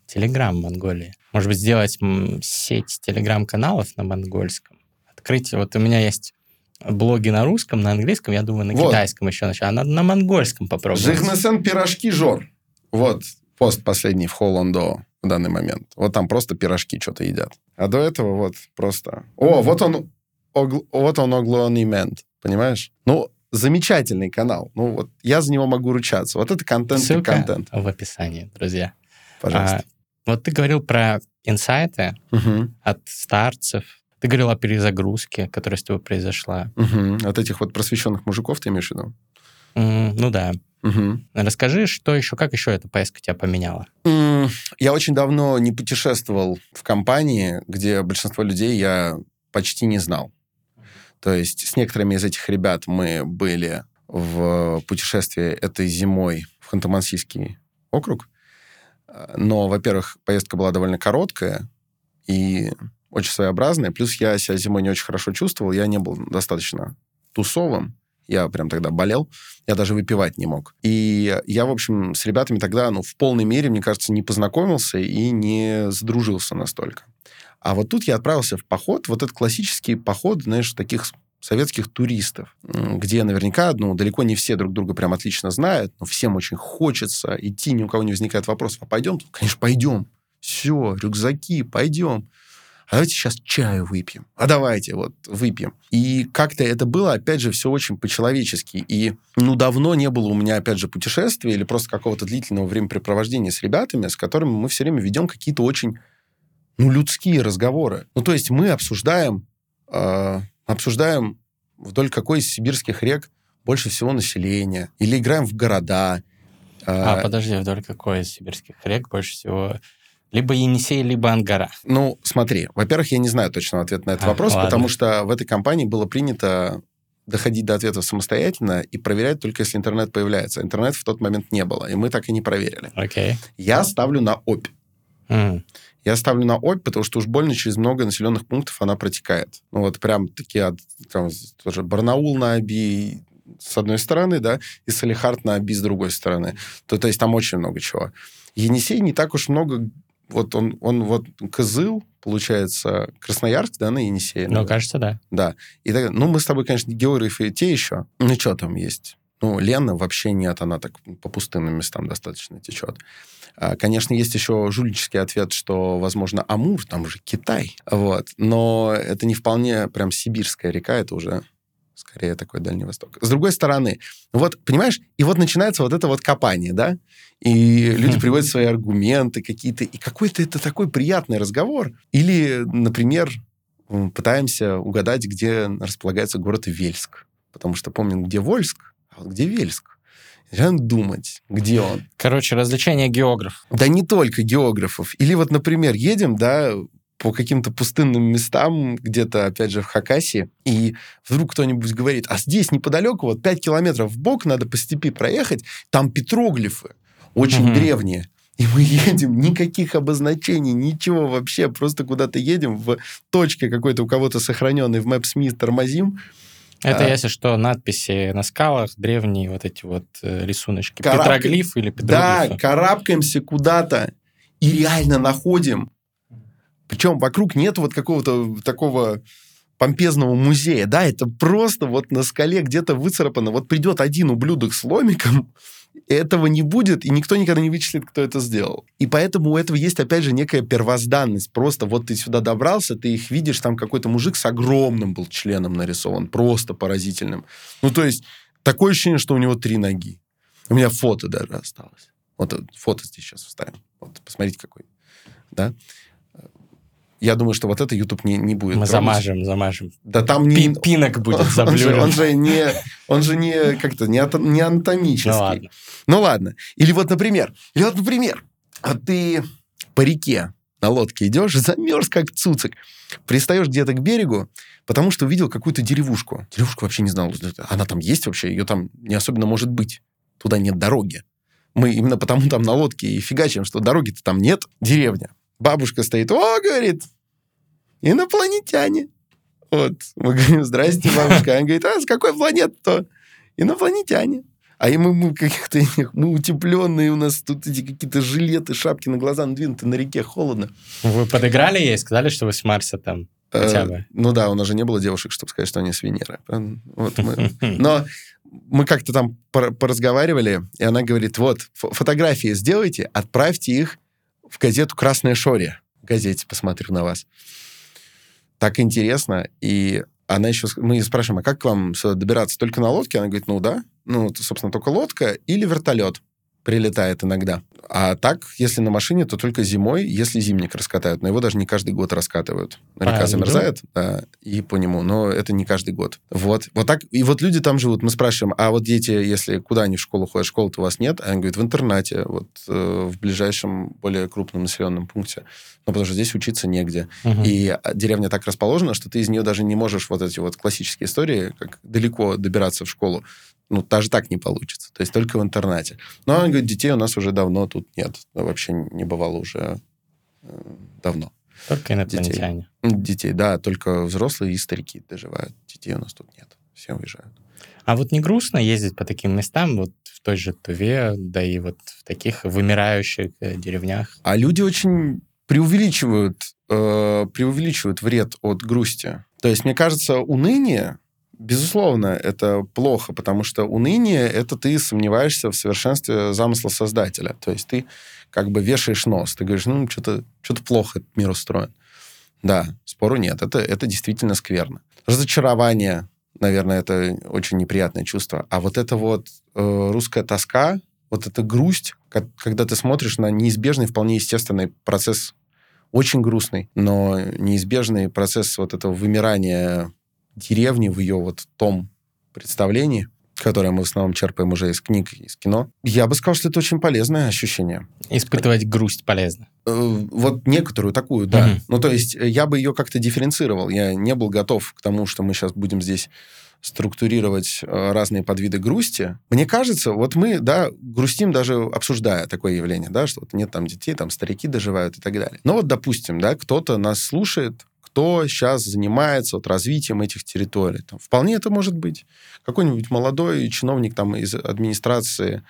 Телеграм в Монголии? Может быть, сделать сеть Телеграм-каналов на монгольском? Открыть... Вот у меня есть блоги на русском, на английском, я думаю, на Вот. китайском еще начать. А надо на монгольском попробовать. Жихнесен пирожки жор. Вот пост последний в Холондо в данный момент. Вот там просто пирожки что-то едят. А до этого вот просто... О, вот он, огл- вот он оглонимент, понимаешь? Ну, замечательный канал. Ну, вот я за него могу ручаться. Вот это контент и Ссылка контент. в описании, друзья. Пожалуйста. А, вот ты говорил про инсайты Мгм, от старцев. Ты говорил о перезагрузке, которая с тобой произошла. мгм. От этих вот просвещенных мужиков ты имеешь в виду? М, Ну да. Мгм. Расскажи, что еще, как еще эта поездка тебя поменяла? Я очень давно не путешествовал в компании, где большинство людей я почти не знал. То есть с некоторыми из этих ребят мы были в путешествии этой зимой в Ханты-Мансийский округ. Но, во-первых, поездка была довольно короткая и очень своеобразная. Плюс я себя зимой не очень хорошо чувствовал. Я не был достаточно тусовым. Я прям тогда болел. Я даже выпивать не мог. И я, в общем, с ребятами тогда, ну, в полной мере, мне кажется, не познакомился и не задружился настолько. А вот тут я отправился в поход, вот этот классический поход, знаешь, таких советских туристов, где наверняка, ну, далеко не все друг друга прям отлично знают, но всем очень хочется идти, ни у кого не возникает вопросов, а пойдем? Конечно, пойдем. Все, рюкзаки, пойдем. А давайте сейчас чаю выпьем. А давайте вот выпьем. И как-то это было, опять же, все очень по-человечески. И, ну, давно не было у меня, опять же, путешествия или просто какого-то длительного времяпрепровождения с ребятами, с которыми мы все время ведем какие-то очень, ну, людские разговоры. Ну, то есть мы обсуждаем, э, обсуждаем вдоль какой из сибирских рек больше всего населения. Или играем в города. А, Э, подожди, вдоль какой из сибирских рек больше всего? Либо Енисей, либо Ангара. Ну, смотри, во-первых, я не знаю точного ответа на этот А, вопрос, ладно. потому что в этой компании было принято доходить до ответов самостоятельно и проверять только если интернет появляется. Интернет в тот момент не было, и мы так и не проверили. Окей. Я ставлю на ОПь. М, Я ставлю на ОПь, потому что уж больно через много населенных пунктов она протекает. Ну вот прям такие, там, тоже Барнаул на Оби с одной стороны, да, и Салихард на Оби с другой стороны. То, то есть там очень много чего. Енисей не так уж много вот он, он вот Кызыл, получается, Красноярск, да, на Енисее? Ну, кажется, да. Да. И так, ну, мы с тобой, конечно, географы те еще. Ну, что там есть? Ну, Лена вообще нет, она так по пустынным местам достаточно течет. А, Конечно, есть еще жульнический ответ, что, возможно, Амур, там же Китай. Вот. Но это не вполне прям сибирская река, это уже скорее такой Дальний Восток. С другой стороны, вот, понимаешь, и вот начинается вот это вот копание, да, и люди приводят свои аргументы какие-то, и какой-то это такой приятный разговор. Или, например, пытаемся угадать, где располагается город Вельск. Потому что помним, где Вольск, а вот где Вельск. Начинаем думать, где он. Короче, развлечение географ. Да не только географов. Или вот, например, едем, да, по каким-то пустынным местам, где-то, опять же, в Хакасии, и вдруг кто-нибудь говорит, а здесь неподалеку, вот 5 километров в бок надо по степи проехать, там петроглифы, очень Мгм. древние. И мы едем, никаких обозначений, ничего вообще, просто куда-то едем в точке какой-то у кого-то сохраненной в Maps.me тормозим. Это, А. если что, надписи на скалах, древние вот эти вот э, рисуночки. Карабка- Петроглиф или Да, петроглифы. карабкаемся куда-то и реально находим. Причем вокруг нет вот какого-то такого помпезного музея. Да, это просто вот на скале где-то выцарапано. Вот придет один ублюдок с ломиком, этого не будет, и никто никогда не вычислит, кто это сделал. И поэтому у этого есть, опять же, некая первозданность. Просто вот ты сюда добрался, ты их видишь, там какой-то мужик с огромным был членом нарисован, просто поразительным. Ну, то есть, такое ощущение, что у него три ноги. У меня фото даже осталось. Вот это фото здесь сейчас вставим. Вот, посмотрите, какой. Да? Я думаю, что вот это YouTube не, не будет. Мы трогать. замажем, замажем. Да там не... Пи- Пинок будет он, же, заблюрен. он же не, он же не как-то не, ато- не анатомический. Ну ладно. Ну ладно. Или вот, например, или вот, например, а ты по реке на лодке идешь, замерз как цуцик, пристаешь где-то к берегу, потому что увидел какую-то деревушку. Деревушку вообще не знал, она там есть вообще, ее там не особенно может быть. Туда нет дороги. Мы именно потому там на лодке и фигачим, что дороги-то там нет, деревня. Бабушка стоит, о, говорит, инопланетяне. Вот, мы говорим, здрасте, бабушка. Она говорит, а с какой планеты-то? Инопланетяне. А и мы, мы каких-то мы утепленные, у нас тут эти какие-то жилеты, шапки на глаза надвинуты, на реке холодно. Вы подыграли ей, сказали, что вы с Марса там хотя Э, бы? Ну да, у нас же не было девушек, чтобы сказать, что они с Венеры. Вот мы, Но мы как-то там пор- поразговаривали, и она говорит, вот, фо- фотографии сделайте, отправьте их в газету «Красная Шория». В газете посмотрю на вас. Так интересно. И она еще... Мы ее спрашиваем, а как к вам сюда добираться? Только на лодке? Она говорит, ну да. Ну, собственно, только лодка или вертолет прилетает иногда. А так, если на машине, то только зимой, если зимник раскатают. Но его даже не каждый год раскатывают. Река Правда? замерзает, да, и по нему, но это не каждый год. Вот. Вот так. И вот люди там живут. Мы спрашиваем, а вот дети, если куда они в школу ходят, школы-то у вас нет? А они говорят, в интернате, вот э, в ближайшем, более крупном населенном пункте. Ну, потому что здесь учиться негде. Мгм. И а, деревня так расположена, что ты из нее даже не можешь вот эти вот классические истории, как далеко добираться в школу, ну, даже так не получится. То есть только в интернате. Но он говорит, детей у нас уже давно тут нет. Ну, Вообще не бывало уже э, давно. Только инопланетяне. Детей, да, только взрослые и старики доживают. Детей у нас тут нет. Все уезжают. А вот не грустно ездить по таким местам, вот в той же Туве, да и вот в таких вымирающих э, деревнях? А люди очень преувеличивают, э, преувеличивают вред от грусти. То есть, мне кажется, уныние, безусловно, это плохо, потому что уныние — это ты сомневаешься в совершенстве замысла Создателя. То есть ты как бы вешаешь нос. Ты говоришь, ну, что-то что плохо этот мир устроен. Да, спору нет. Это, это действительно скверно. Разочарование, наверное, это очень неприятное чувство. А вот это вот э, русская тоска, вот эта грусть, ка- когда ты смотришь на неизбежный, вполне естественный процесс, очень грустный, но неизбежный процесс вот этого вымирания деревни в ее вот том представлении, которое мы в основном черпаем уже из книг, из кино. Я бы сказал, что это очень полезное ощущение. Испытывать грусть полезно. Э, Вот некоторую такую, да. Мгм. Ну, то есть э, я бы ее как-то дифференцировал. Я не был готов к тому, что мы сейчас будем здесь структурировать э, разные подвиды грусти. Мне кажется, вот мы, да, грустим даже обсуждая такое явление, да, что вот нет там детей, там старики доживают и так далее. Но вот, допустим, да, кто-то нас слушает, кто сейчас занимается вот развитием этих территорий. Там, вполне это может быть. Какой-нибудь молодой чиновник там из администрации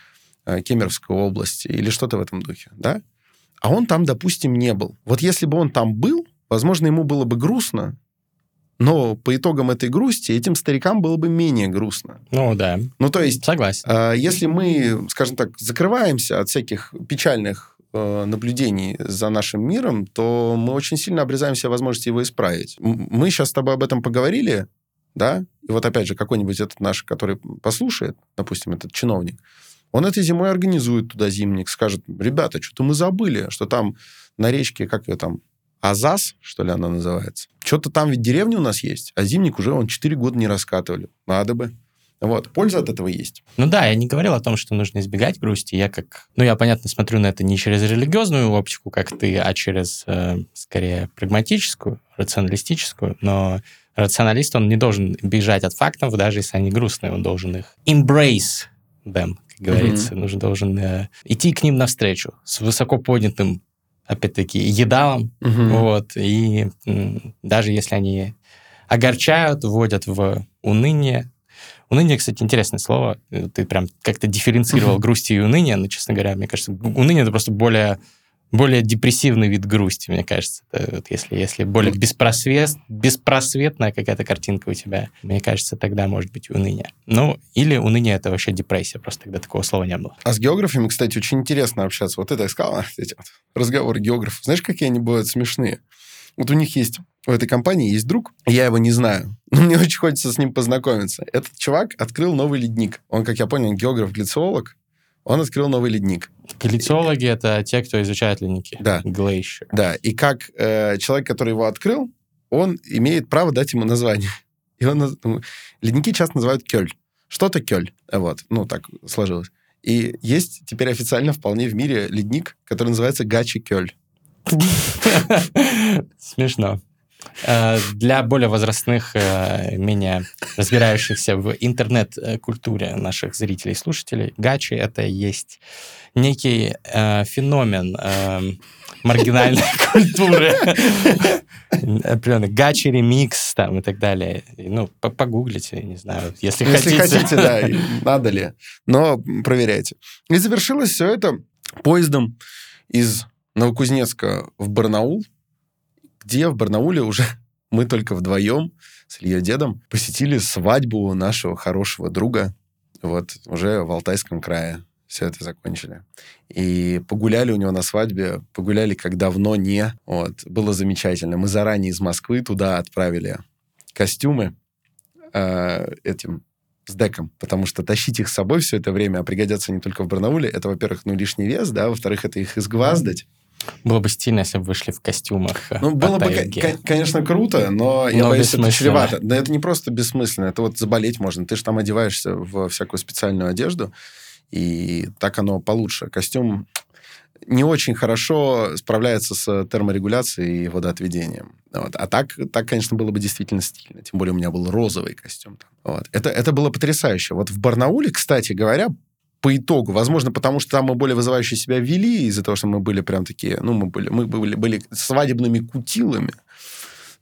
э, Кемеровской области или что-то в этом духе, да? а он там, допустим, не был. Вот если бы он там был, возможно, ему было бы грустно, но по итогам этой грусти этим старикам было бы менее грустно. Ну да. Ну то есть, Согласен. э, если мы, скажем так, закрываемся от всяких печальных наблюдений за нашим миром, то мы очень сильно обрезаем себе возможность его исправить. Мы сейчас с тобой об этом поговорили, да, и вот опять же какой-нибудь этот наш, который послушает, допустим, этот чиновник, он этой зимой организует туда зимник, скажет, ребята, что-то мы забыли, что там на речке, как ее там, Азас, что ли она называется. Что-то там ведь деревня у нас есть, а зимник уже он 4 года не раскатывали. Надо бы. Вот, польза от этого есть. Ну да, я не говорил о том, что нужно избегать грусти. Я как... Ну, я, понятно, смотрю на это не через религиозную оптику, как ты, а через, э, скорее, прагматическую, рационалистическую. Но рационалист, он не должен бежать от фактов, даже если они грустные. Он должен их embrace them, как говорится. Нужно должен э, идти к ним навстречу с высоко поднятым, опять-таки, едалом. Вот. И м, даже если они огорчают, вводят в уныние. Уныние, кстати, интересное слово. Э, Ты прям как-то дифференцировал грусть и уныние, но, честно говоря, мне кажется, уныние — это просто более, более депрессивный вид грусти, мне кажется. Это вот если, если более Ну. беспросвет, беспросветная какая-то картинка у тебя, мне кажется, тогда может быть уныние. Ну, или уныние — это вообще депрессия, просто тогда такого слова не было. А с географами, кстати, очень интересно общаться. Вот это я сказал, а, эти вот разговоры географов. Знаешь, какие они бывают смешные? Вот у них есть, у этой компании есть друг, я его не знаю, но мне очень хочется с ним познакомиться. Этот чувак открыл новый ледник. Он, как я понял, географ-глициолог, он открыл новый ледник. Глициологи — это те, кто изучает ледники. Да. Glacier. Да, и как э, человек, который его открыл, он имеет право дать ему название. И он, ну, ледники часто называют кёль. Что-то кёль. Вот, ну, так сложилось. И есть теперь официально вполне в мире ледник, который называется Гачи Кёль. Смешно. Э, Для более возрастных, э, менее разбирающихся в интернет-культуре наших зрителей и слушателей, гачи — это есть некий э, феномен э, маргинальной культуры. Определенно, гачи ремикс там и так далее. Ну, по- погуглите, не знаю, если, Если хотите. хотите, да, надо ли. Но проверяйте. И завершилось все это поездом из Новокузнецка в Барнаул, где в Барнауле уже мы только вдвоем с Ильей дедом посетили свадьбу нашего хорошего друга. Вот уже в Алтайском крае все это закончили. И погуляли у него на свадьбе, погуляли как давно не. Вот, было замечательно. Мы заранее из Москвы туда отправили костюмы э, этим с деком, потому что тащить их с собой все это время, а пригодятся не только в Барнауле, это, во-первых, ну, лишний вес, да, во-вторых, это их изгваздать. Было бы стильно, если бы вышли в костюмах. э, Ну, было бы, конечно, круто, но я Но боюсь, это чревато. Да это не просто бессмысленно, это вот заболеть можно. Ты же там одеваешься в всякую специальную одежду, и так оно получше. Костюм не очень хорошо справляется с терморегуляцией и водоотведением. Вот. А так, так, конечно, было бы действительно стильно. Тем более у меня был розовый костюм. там. Вот. Это, это было потрясающе. Вот в Барнауле, кстати говоря, по итогу, возможно, потому что там мы более вызывающе себя вели, из-за того, что мы были прям такие, ну, мы были, мы были, были свадебными кутилами,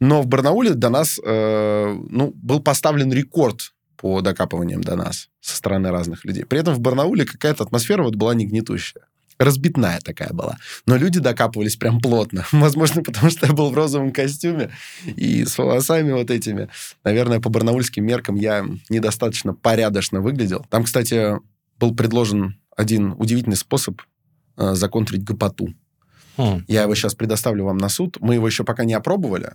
но в Барнауле до нас, э, ну, был поставлен рекорд по докапываниям до нас со стороны разных людей. При этом в Барнауле какая-то атмосфера вот была не гнетущая. Разбитная такая была. Но люди докапывались прям плотно. Возможно, потому что я был в розовом костюме и с волосами вот этими. Наверное, по барнаульским меркам я недостаточно порядочно выглядел. Там, кстати, был предложен один удивительный способ э, законтрить гопоту. Хм. Я его сейчас предоставлю вам на суд. Мы его еще пока не опробовали.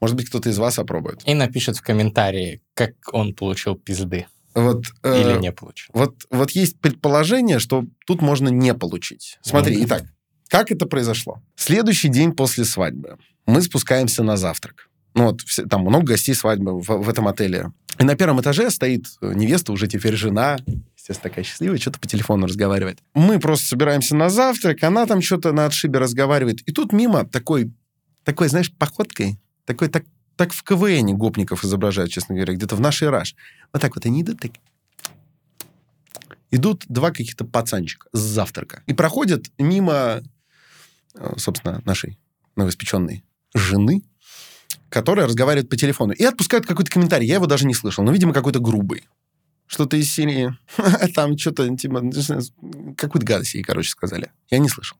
Может быть, кто-то из вас опробует. И напишет в комментарии, как он получил пизды. Вот, э, Или не получил. Вот, вот есть предположение, что тут можно не получить. Смотри, Ну-ка. итак, как это произошло? Следующий день после свадьбы мы спускаемся на завтрак. Ну вот, все- там много гостей свадьбы в, в этом отеле. И на первом этаже стоит э, невеста, уже теперь жена, естественно, такая счастливая, что-то по телефону разговаривает. Мы просто собираемся на завтрак, она там что-то на отшибе разговаривает. И тут мимо такой, такой, знаешь, походкой, такой, так, так в КВН гопников изображают, честно говоря, где-то в нашей раш. Вот так вот они идут, так, идут два каких-то пацанчика с завтрака. И проходят мимо, э, собственно, нашей новоиспеченной жены, которая разговаривает по телефону. И отпускают какой-то комментарий. Я его даже не слышал, но, видимо, какой-то грубый. Что-то из серии... Там что-то, типа, какую-то гадость ей, короче, сказали. Я не слышал.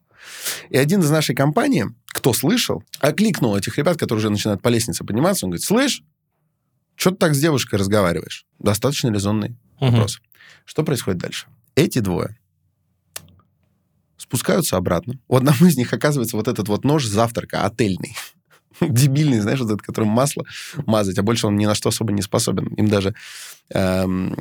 И один из нашей компании, кто слышал, окликнул этих ребят, которые уже начинают по лестнице подниматься, он говорит, слышь, что ты так с девушкой разговариваешь? Достаточно резонный Мгм. вопрос. Что происходит дальше? Эти двое спускаются обратно. У одного из них оказывается вот этот вот нож завтрака отельный. Дебильный, знаешь, вот этот, которым масло мазать, а больше он ни на что особо не способен. Им даже, эм,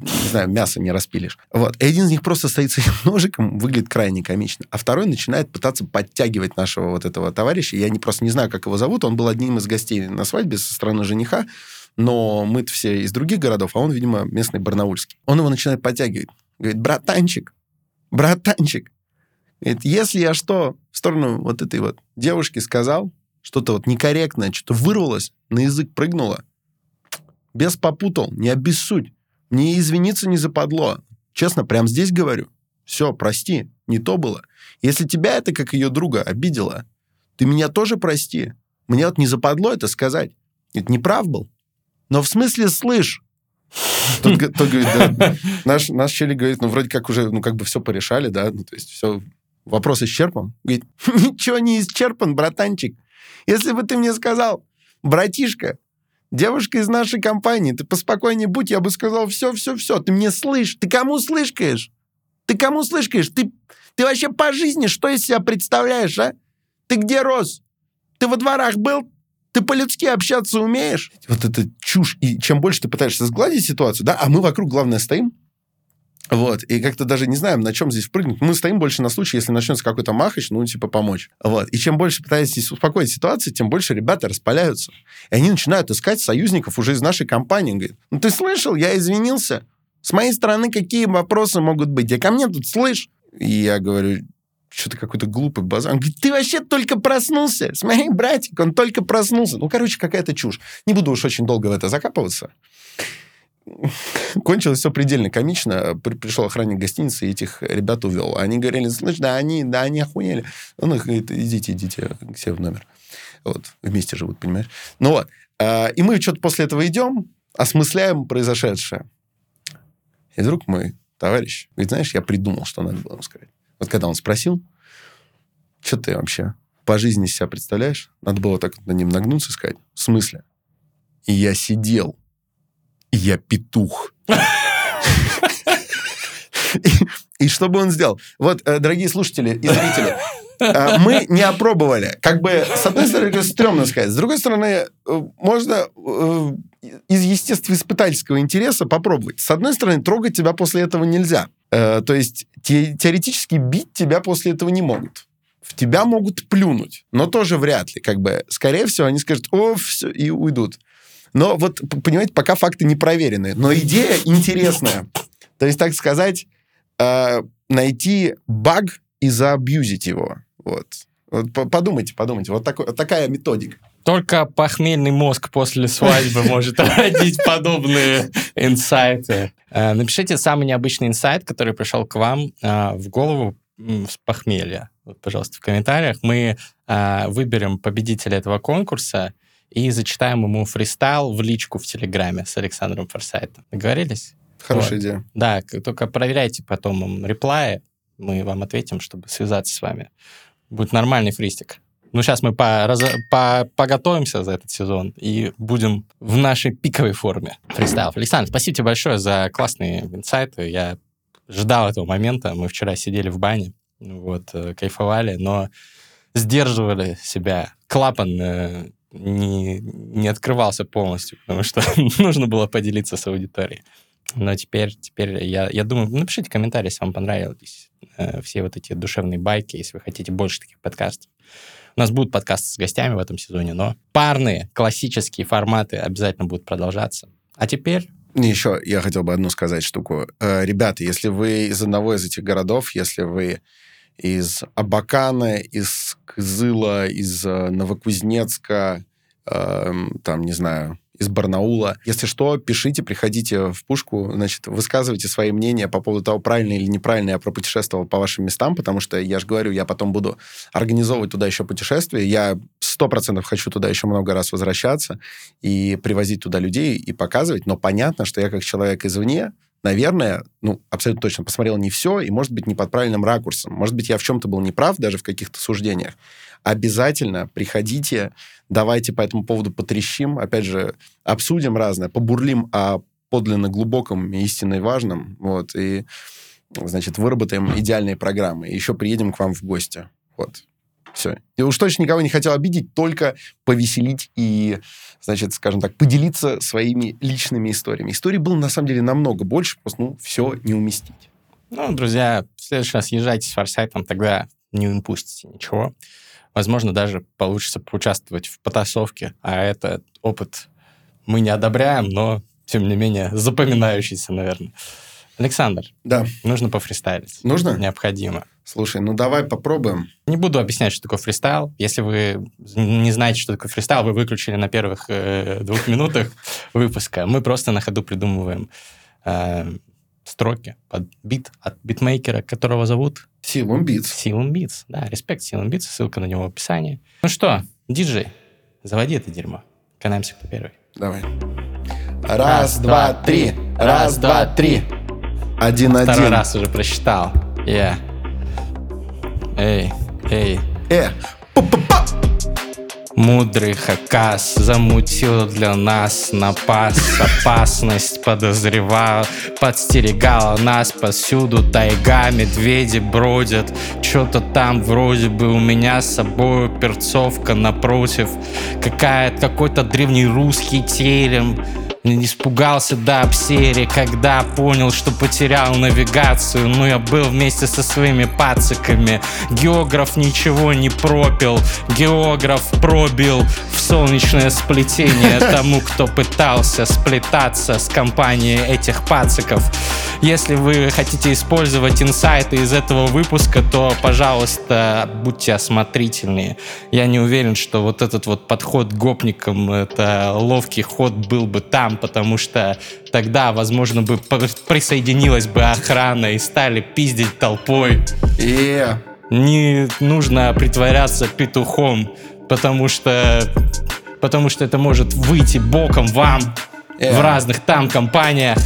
не знаю, мясо не распилишь. Вот. И один из них просто стоит с этим ножиком, выглядит крайне комично. А второй начинает пытаться подтягивать нашего вот этого товарища. Я не, просто не знаю, как его зовут. Он был одним из гостей на свадьбе со стороны жениха. Но мы все из других городов, а он, видимо, местный барнаульский. Он его начинает подтягивать. Говорит, братанчик, братанчик. Говорит, если я что в сторону вот этой вот девушки сказал, что-то вот некорректное, что-то вырвалось, на язык прыгнуло, без попутал, не обессудь. Мне извиниться не западло. Честно, прям здесь говорю. Все, прости, не то было. Если тебя это, как ее друга, обидело, ты меня тоже прости. Мне вот не западло это сказать. Это не прав был. Но в смысле, слышь, тот говорит, да, наш, наш челик говорит, ну, вроде как уже, ну, как бы все порешали, да, ну, то есть все, вопрос исчерпан. Говорит, ничего не исчерпан, братанчик. Если бы ты мне сказал, братишка, девушка из нашей компании, ты поспокойнее будь, я бы сказал, все, все, все, ты мне слышь, ты кому слышкаешь? Ты кому слышкаешь? Ты, ты вообще по жизни что из себя представляешь, а? Ты где рос? Ты во дворах был? Ты по-людски общаться умеешь? Вот это чушь. И чем больше ты пытаешься сгладить ситуацию, да, а мы вокруг, главное, стоим, вот, и как-то даже не знаем, на чем здесь впрыгнуть. Мы стоим больше на случай, если начнется какой-то махач, ну, типа, помочь. Вот. И чем больше пытаетесь успокоить ситуацию, тем больше ребята распаляются. И они начинают искать союзников уже из нашей компании. Говорят, ну, ты слышал, я извинился. С моей стороны какие вопросы могут быть? Я ко мне тут слышь. И я говорю, что-то какой-то глупый базар. Он говорит, ты вообще только проснулся. Смотри, братик, он только проснулся. Ну, короче, какая-то чушь. Не буду уж очень долго в это закапываться. Кончилось все предельно комично. При- пришел охранник гостиницы и этих ребят увел. Они говорили, слышь, да они, да они охуели. Он их говорит, идите, идите к в номер. Вот, вместе живут, понимаешь? Ну вот. А, И мы что-то после этого идем, осмысляем произошедшее. И вдруг мой товарищ говорит, знаешь, я придумал, что надо было ему сказать. Вот когда он спросил, что ты вообще по жизни себя представляешь, надо было так на ним нагнуться и сказать, в смысле? И я сидел, я петух. И- И что бы он сделал? Вот, э, дорогие слушатели и зрители, э, мы не опробовали. Как бы, с одной стороны, стрёмно сказать. С другой стороны, э, можно из естественно-испытательского интереса попробовать. С одной стороны, трогать тебя после этого нельзя. То есть те- теоретически бить тебя после этого не могут. В тебя могут плюнуть, но тоже вряд ли. Как бы, скорее всего, они скажут, о, все, и уйдут. Но вот, понимаете, пока факты не проверены. Но идея интересная. То есть, так сказать, э, найти баг и заабьюзить его. Вот. Вот по- подумайте, подумайте. Вот такой- вот такая методика. Только похмельный мозг после свадьбы может родить подобные инсайты. Э, Напишите самый необычный инсайт, который пришел к вам э, в голову с похмелья. Пожалуйста, в комментариях. Мы выберем победителя этого конкурса и зачитаем ему фристайл в личку в Телеграме с Александром Форсайтом. Договорились? Хорошая Вот. идея. Да, только проверяйте потом реплаи. Мы вам ответим, чтобы связаться с вами. Будет нормальный фристик. Ну, сейчас мы по, разо- по- поготовимся за этот сезон и будем в нашей пиковой форме фристайлов. Александр, спасибо тебе большое за классные инсайты. Я ждал этого момента. Мы вчера сидели в бане, вот, э, кайфовали, но сдерживали себя. Клапан э, не, не открывался полностью, потому что нужно было поделиться с аудиторией. Но теперь, теперь я, я думаю, напишите комментарий, если вам понравились э, все вот эти душевные байки, если вы хотите больше таких подкастов. У нас будут подкасты с гостями в этом сезоне, но парные классические форматы обязательно будут продолжаться. А теперь Еще я хотел бы одну сказать штуку. Э, Ребята, если вы из одного из этих городов, если вы из Абакана, из Кызыла, из э, Новокузнецка, эм, там, не знаю, из Барнаула. Если что, пишите, приходите в пушку, значит, высказывайте свои мнения по поводу того, правильно или неправильно я пропутешествовал по вашим местам, потому что, я же говорю, я потом буду организовывать туда еще путешествия. Я сто процентов хочу туда еще много раз возвращаться и привозить туда людей и показывать, но понятно, что я как человек извне, наверное, ну, абсолютно точно посмотрел не все, и, может быть, не под правильным ракурсом. Может быть, я в чем-то был неправ, даже в каких-то суждениях. Обязательно приходите, давайте по этому поводу потрещим, опять же, обсудим разное, побурлим о подлинно глубоком и истинно важном, вот, и, значит, выработаем идеальные программы. И еще приедем к вам в гости. Вот. Все. И уж точно никого не хотел обидеть, только повеселить и, значит, скажем так, поделиться своими личными историями. Историй было, на самом деле, намного больше, просто, ну, все не уместить. Ну, друзья, в следующий раз езжайте с форсайтом, тогда не упустите ничего. Возможно, даже получится поучаствовать в потасовке, а это опыт мы не одобряем, но, тем не менее, запоминающийся, наверное. Александр, Да. нужно пофристайлить. Нужно? Необходимо. Слушай, ну давай попробуем. Не буду объяснять, что такое фристайл. Если вы не знаете, что такое фристайл, вы выключили на первых э, двух минутах выпуска. Мы просто на ходу придумываем э, строки под бит от битмейкера, которого зовут Силум Битс. Силум Битс. Да, респект Силум Битс, ссылка на него в описании. Ну что, диджей, заводи это дерьмо. Канаемся кто первый. Давай. Раз, два, три. Раз, два, три. Один, Второй один. раз уже просчитал. Я. Эй, эй, Э, па-па-па. Мудрый Хакас замутил для нас напас Опасность подозревал, подстерегала нас повсюду Тайга, медведи бродят Что-то там вроде бы у меня с собой перцовка напротив Какая-то какой-то древний русский терем испугался до обсерии, когда понял, что потерял навигацию. Но я был вместе со своими пациками. Географ ничего не пропил. Географ пробил в солнечное сплетение тому, кто пытался сплетаться с компанией этих пациков. Если вы хотите использовать инсайты из этого выпуска, то, пожалуйста, будьте осмотрительнее. Я не уверен, что вот этот вот подход к гопникам, это ловкий ход был бы там, потому что тогда, возможно, бы пр- присоединилась бы охрана и стали пиздить толпой. Э, Не нужно притворяться петухом, потому что потому что это может выйти боком вам Э. в разных там компаниях.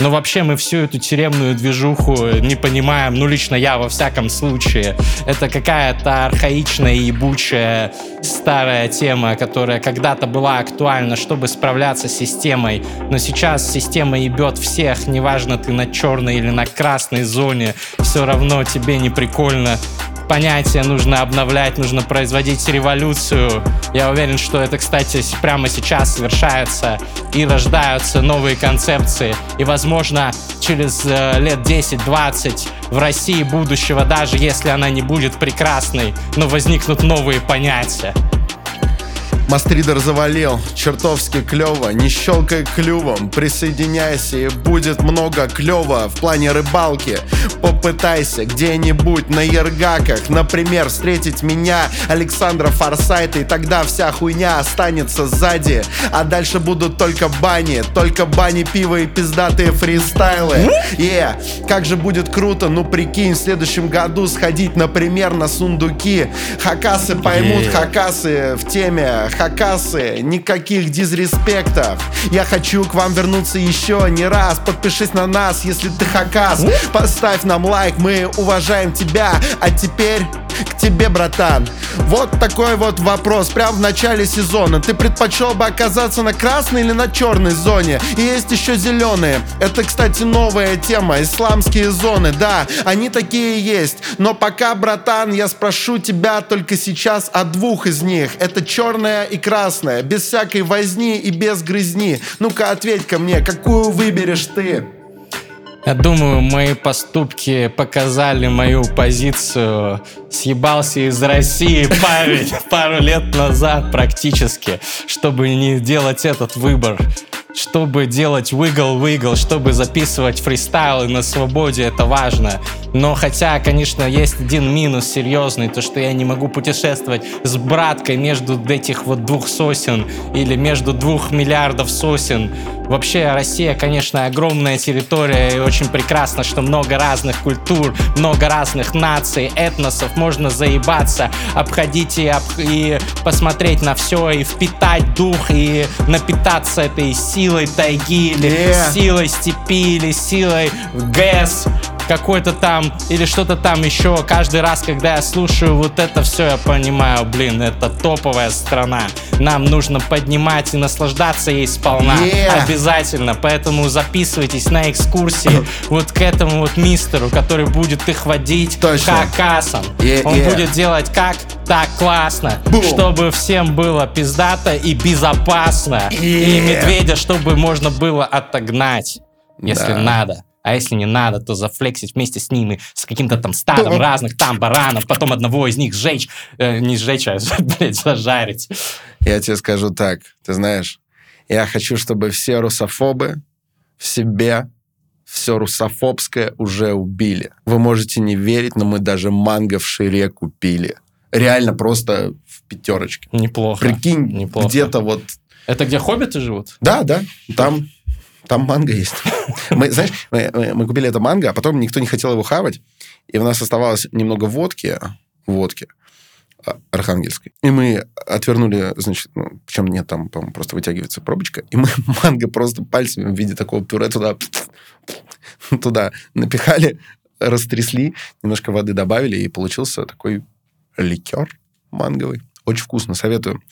Но вообще мы всю эту тюремную движуху не понимаем, ну лично я во всяком случае. Это какая-то архаичная, ебучая старая тема, которая когда-то была актуальна, чтобы справляться с системой. Но сейчас система ебет всех, неважно ты на черной или на красной зоне, все равно тебе не прикольно понятия нужно обновлять, нужно производить революцию. Я уверен, что это, кстати, прямо сейчас совершается и рождаются новые концепции. И, возможно, через э, лет 10-20 в России будущего, даже если она не будет прекрасной, но возникнут новые понятия. Мастридер завалил, чертовски клево, не щелкай клювом, присоединяйся и будет много клево в плане рыбалки. Попытайся где-нибудь на Ергаках, например, встретить меня, Александра Форсайта, и тогда вся хуйня останется сзади, а дальше будут только бани, только бани, пиво и пиздатые фристайлы. Е, как же будет круто, ну прикинь, в следующем году сходить, например, на сундуки. Хакасы поймут, Е. хакасы в теме, хакасы, никаких дизреспектов. Я хочу к вам вернуться еще не раз. Подпишись на нас, если ты хакас. Поставь нам лайк, мы уважаем тебя. А теперь к тебе, братан. Вот такой вот вопрос, прям в начале сезона. Ты предпочел бы оказаться на красной или на черной зоне? И есть еще зеленые. Это, кстати, новая тема. Исламские зоны, да, они такие есть. Но пока, братан, я спрошу тебя только сейчас о двух из них. Это черная и красная, без всякой возни и без грызни. Ну-ка, ответь ко мне, какую выберешь ты? Я думаю, мои поступки показали мою позицию. Съебался из России пару, пару лет назад практически, чтобы не делать этот выбор. Чтобы делать выгл-выгл, чтобы записывать фристайлы на свободе, это важно. Но хотя, конечно, есть один минус серьезный, то что я не могу путешествовать с браткой между этих вот двух сосен или между двух миллиардов сосен. Вообще Россия, конечно, огромная территория и очень прекрасно, что много разных культур, много разных наций, этносов, можно заебаться, обходить и, об... и посмотреть на все, и впитать дух, и напитаться этой силой тайги, или Yeah. силой степи, или силой ГЭС, какой-то там, или что-то там еще. Каждый раз, когда я слушаю вот это все, я понимаю, блин, это топовая страна. Нам нужно поднимать и наслаждаться ей сполна. Yeah. Обязательно. Поэтому записывайтесь на экскурсии вот к этому вот мистеру, который будет их водить Точно. как Асан. Yeah, Он yeah. будет делать как? Так классно, Бум. чтобы всем было пиздато и безопасно. И Yeah. медведя, чтобы можно было отогнать, если Да. надо. А если не надо, то зафлексить вместе с ними, с каким-то там стадом Да. разных там баранов, потом одного из них сжечь, э, не сжечь, а, блядь, зажарить. Я тебе скажу так, ты знаешь, я хочу, чтобы все русофобы в себе все русофобское уже убили. Вы можете не верить, но мы даже манго в шире купили. Реально просто в пятерочке. Неплохо. Прикинь, Неплохо. где-то вот... Это где хоббиты живут? Да, да, там, там манго есть. Мы, знаешь, мы, мы- купили это манго, а потом никто не хотел его хавать, и у нас оставалось немного водки, водки а, архангельской. И мы отвернули, значит, ну, причем нет, там, по-моему, просто вытягивается пробочка, и мы манго просто пальцами в виде такого пюре туда, туда напихали, растрясли, немножко воды добавили, и получился такой ликер манговый. Очень вкусно, советую.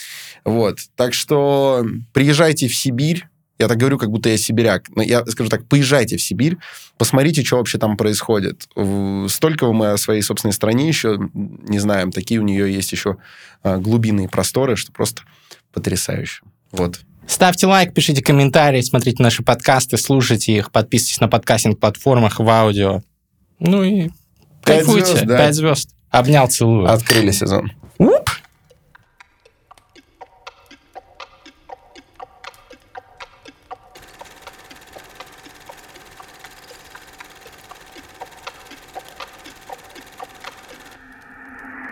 Вот. Так что приезжайте в Сибирь. Я так говорю, как будто я сибиряк. Но я скажу так, поезжайте в Сибирь, посмотрите, что вообще там происходит. Столько мы о своей собственной стране еще не знаем. Такие у нее есть еще а, глубины и просторы, что просто потрясающе. Вот. Ставьте лайк, пишите комментарии, смотрите наши подкасты, слушайте их, подписывайтесь на подкастинг-платформах в аудио. Ну и Пять кайфуйте. звезд, да. Пять звезд. Обнял, целую. Открыли сезон.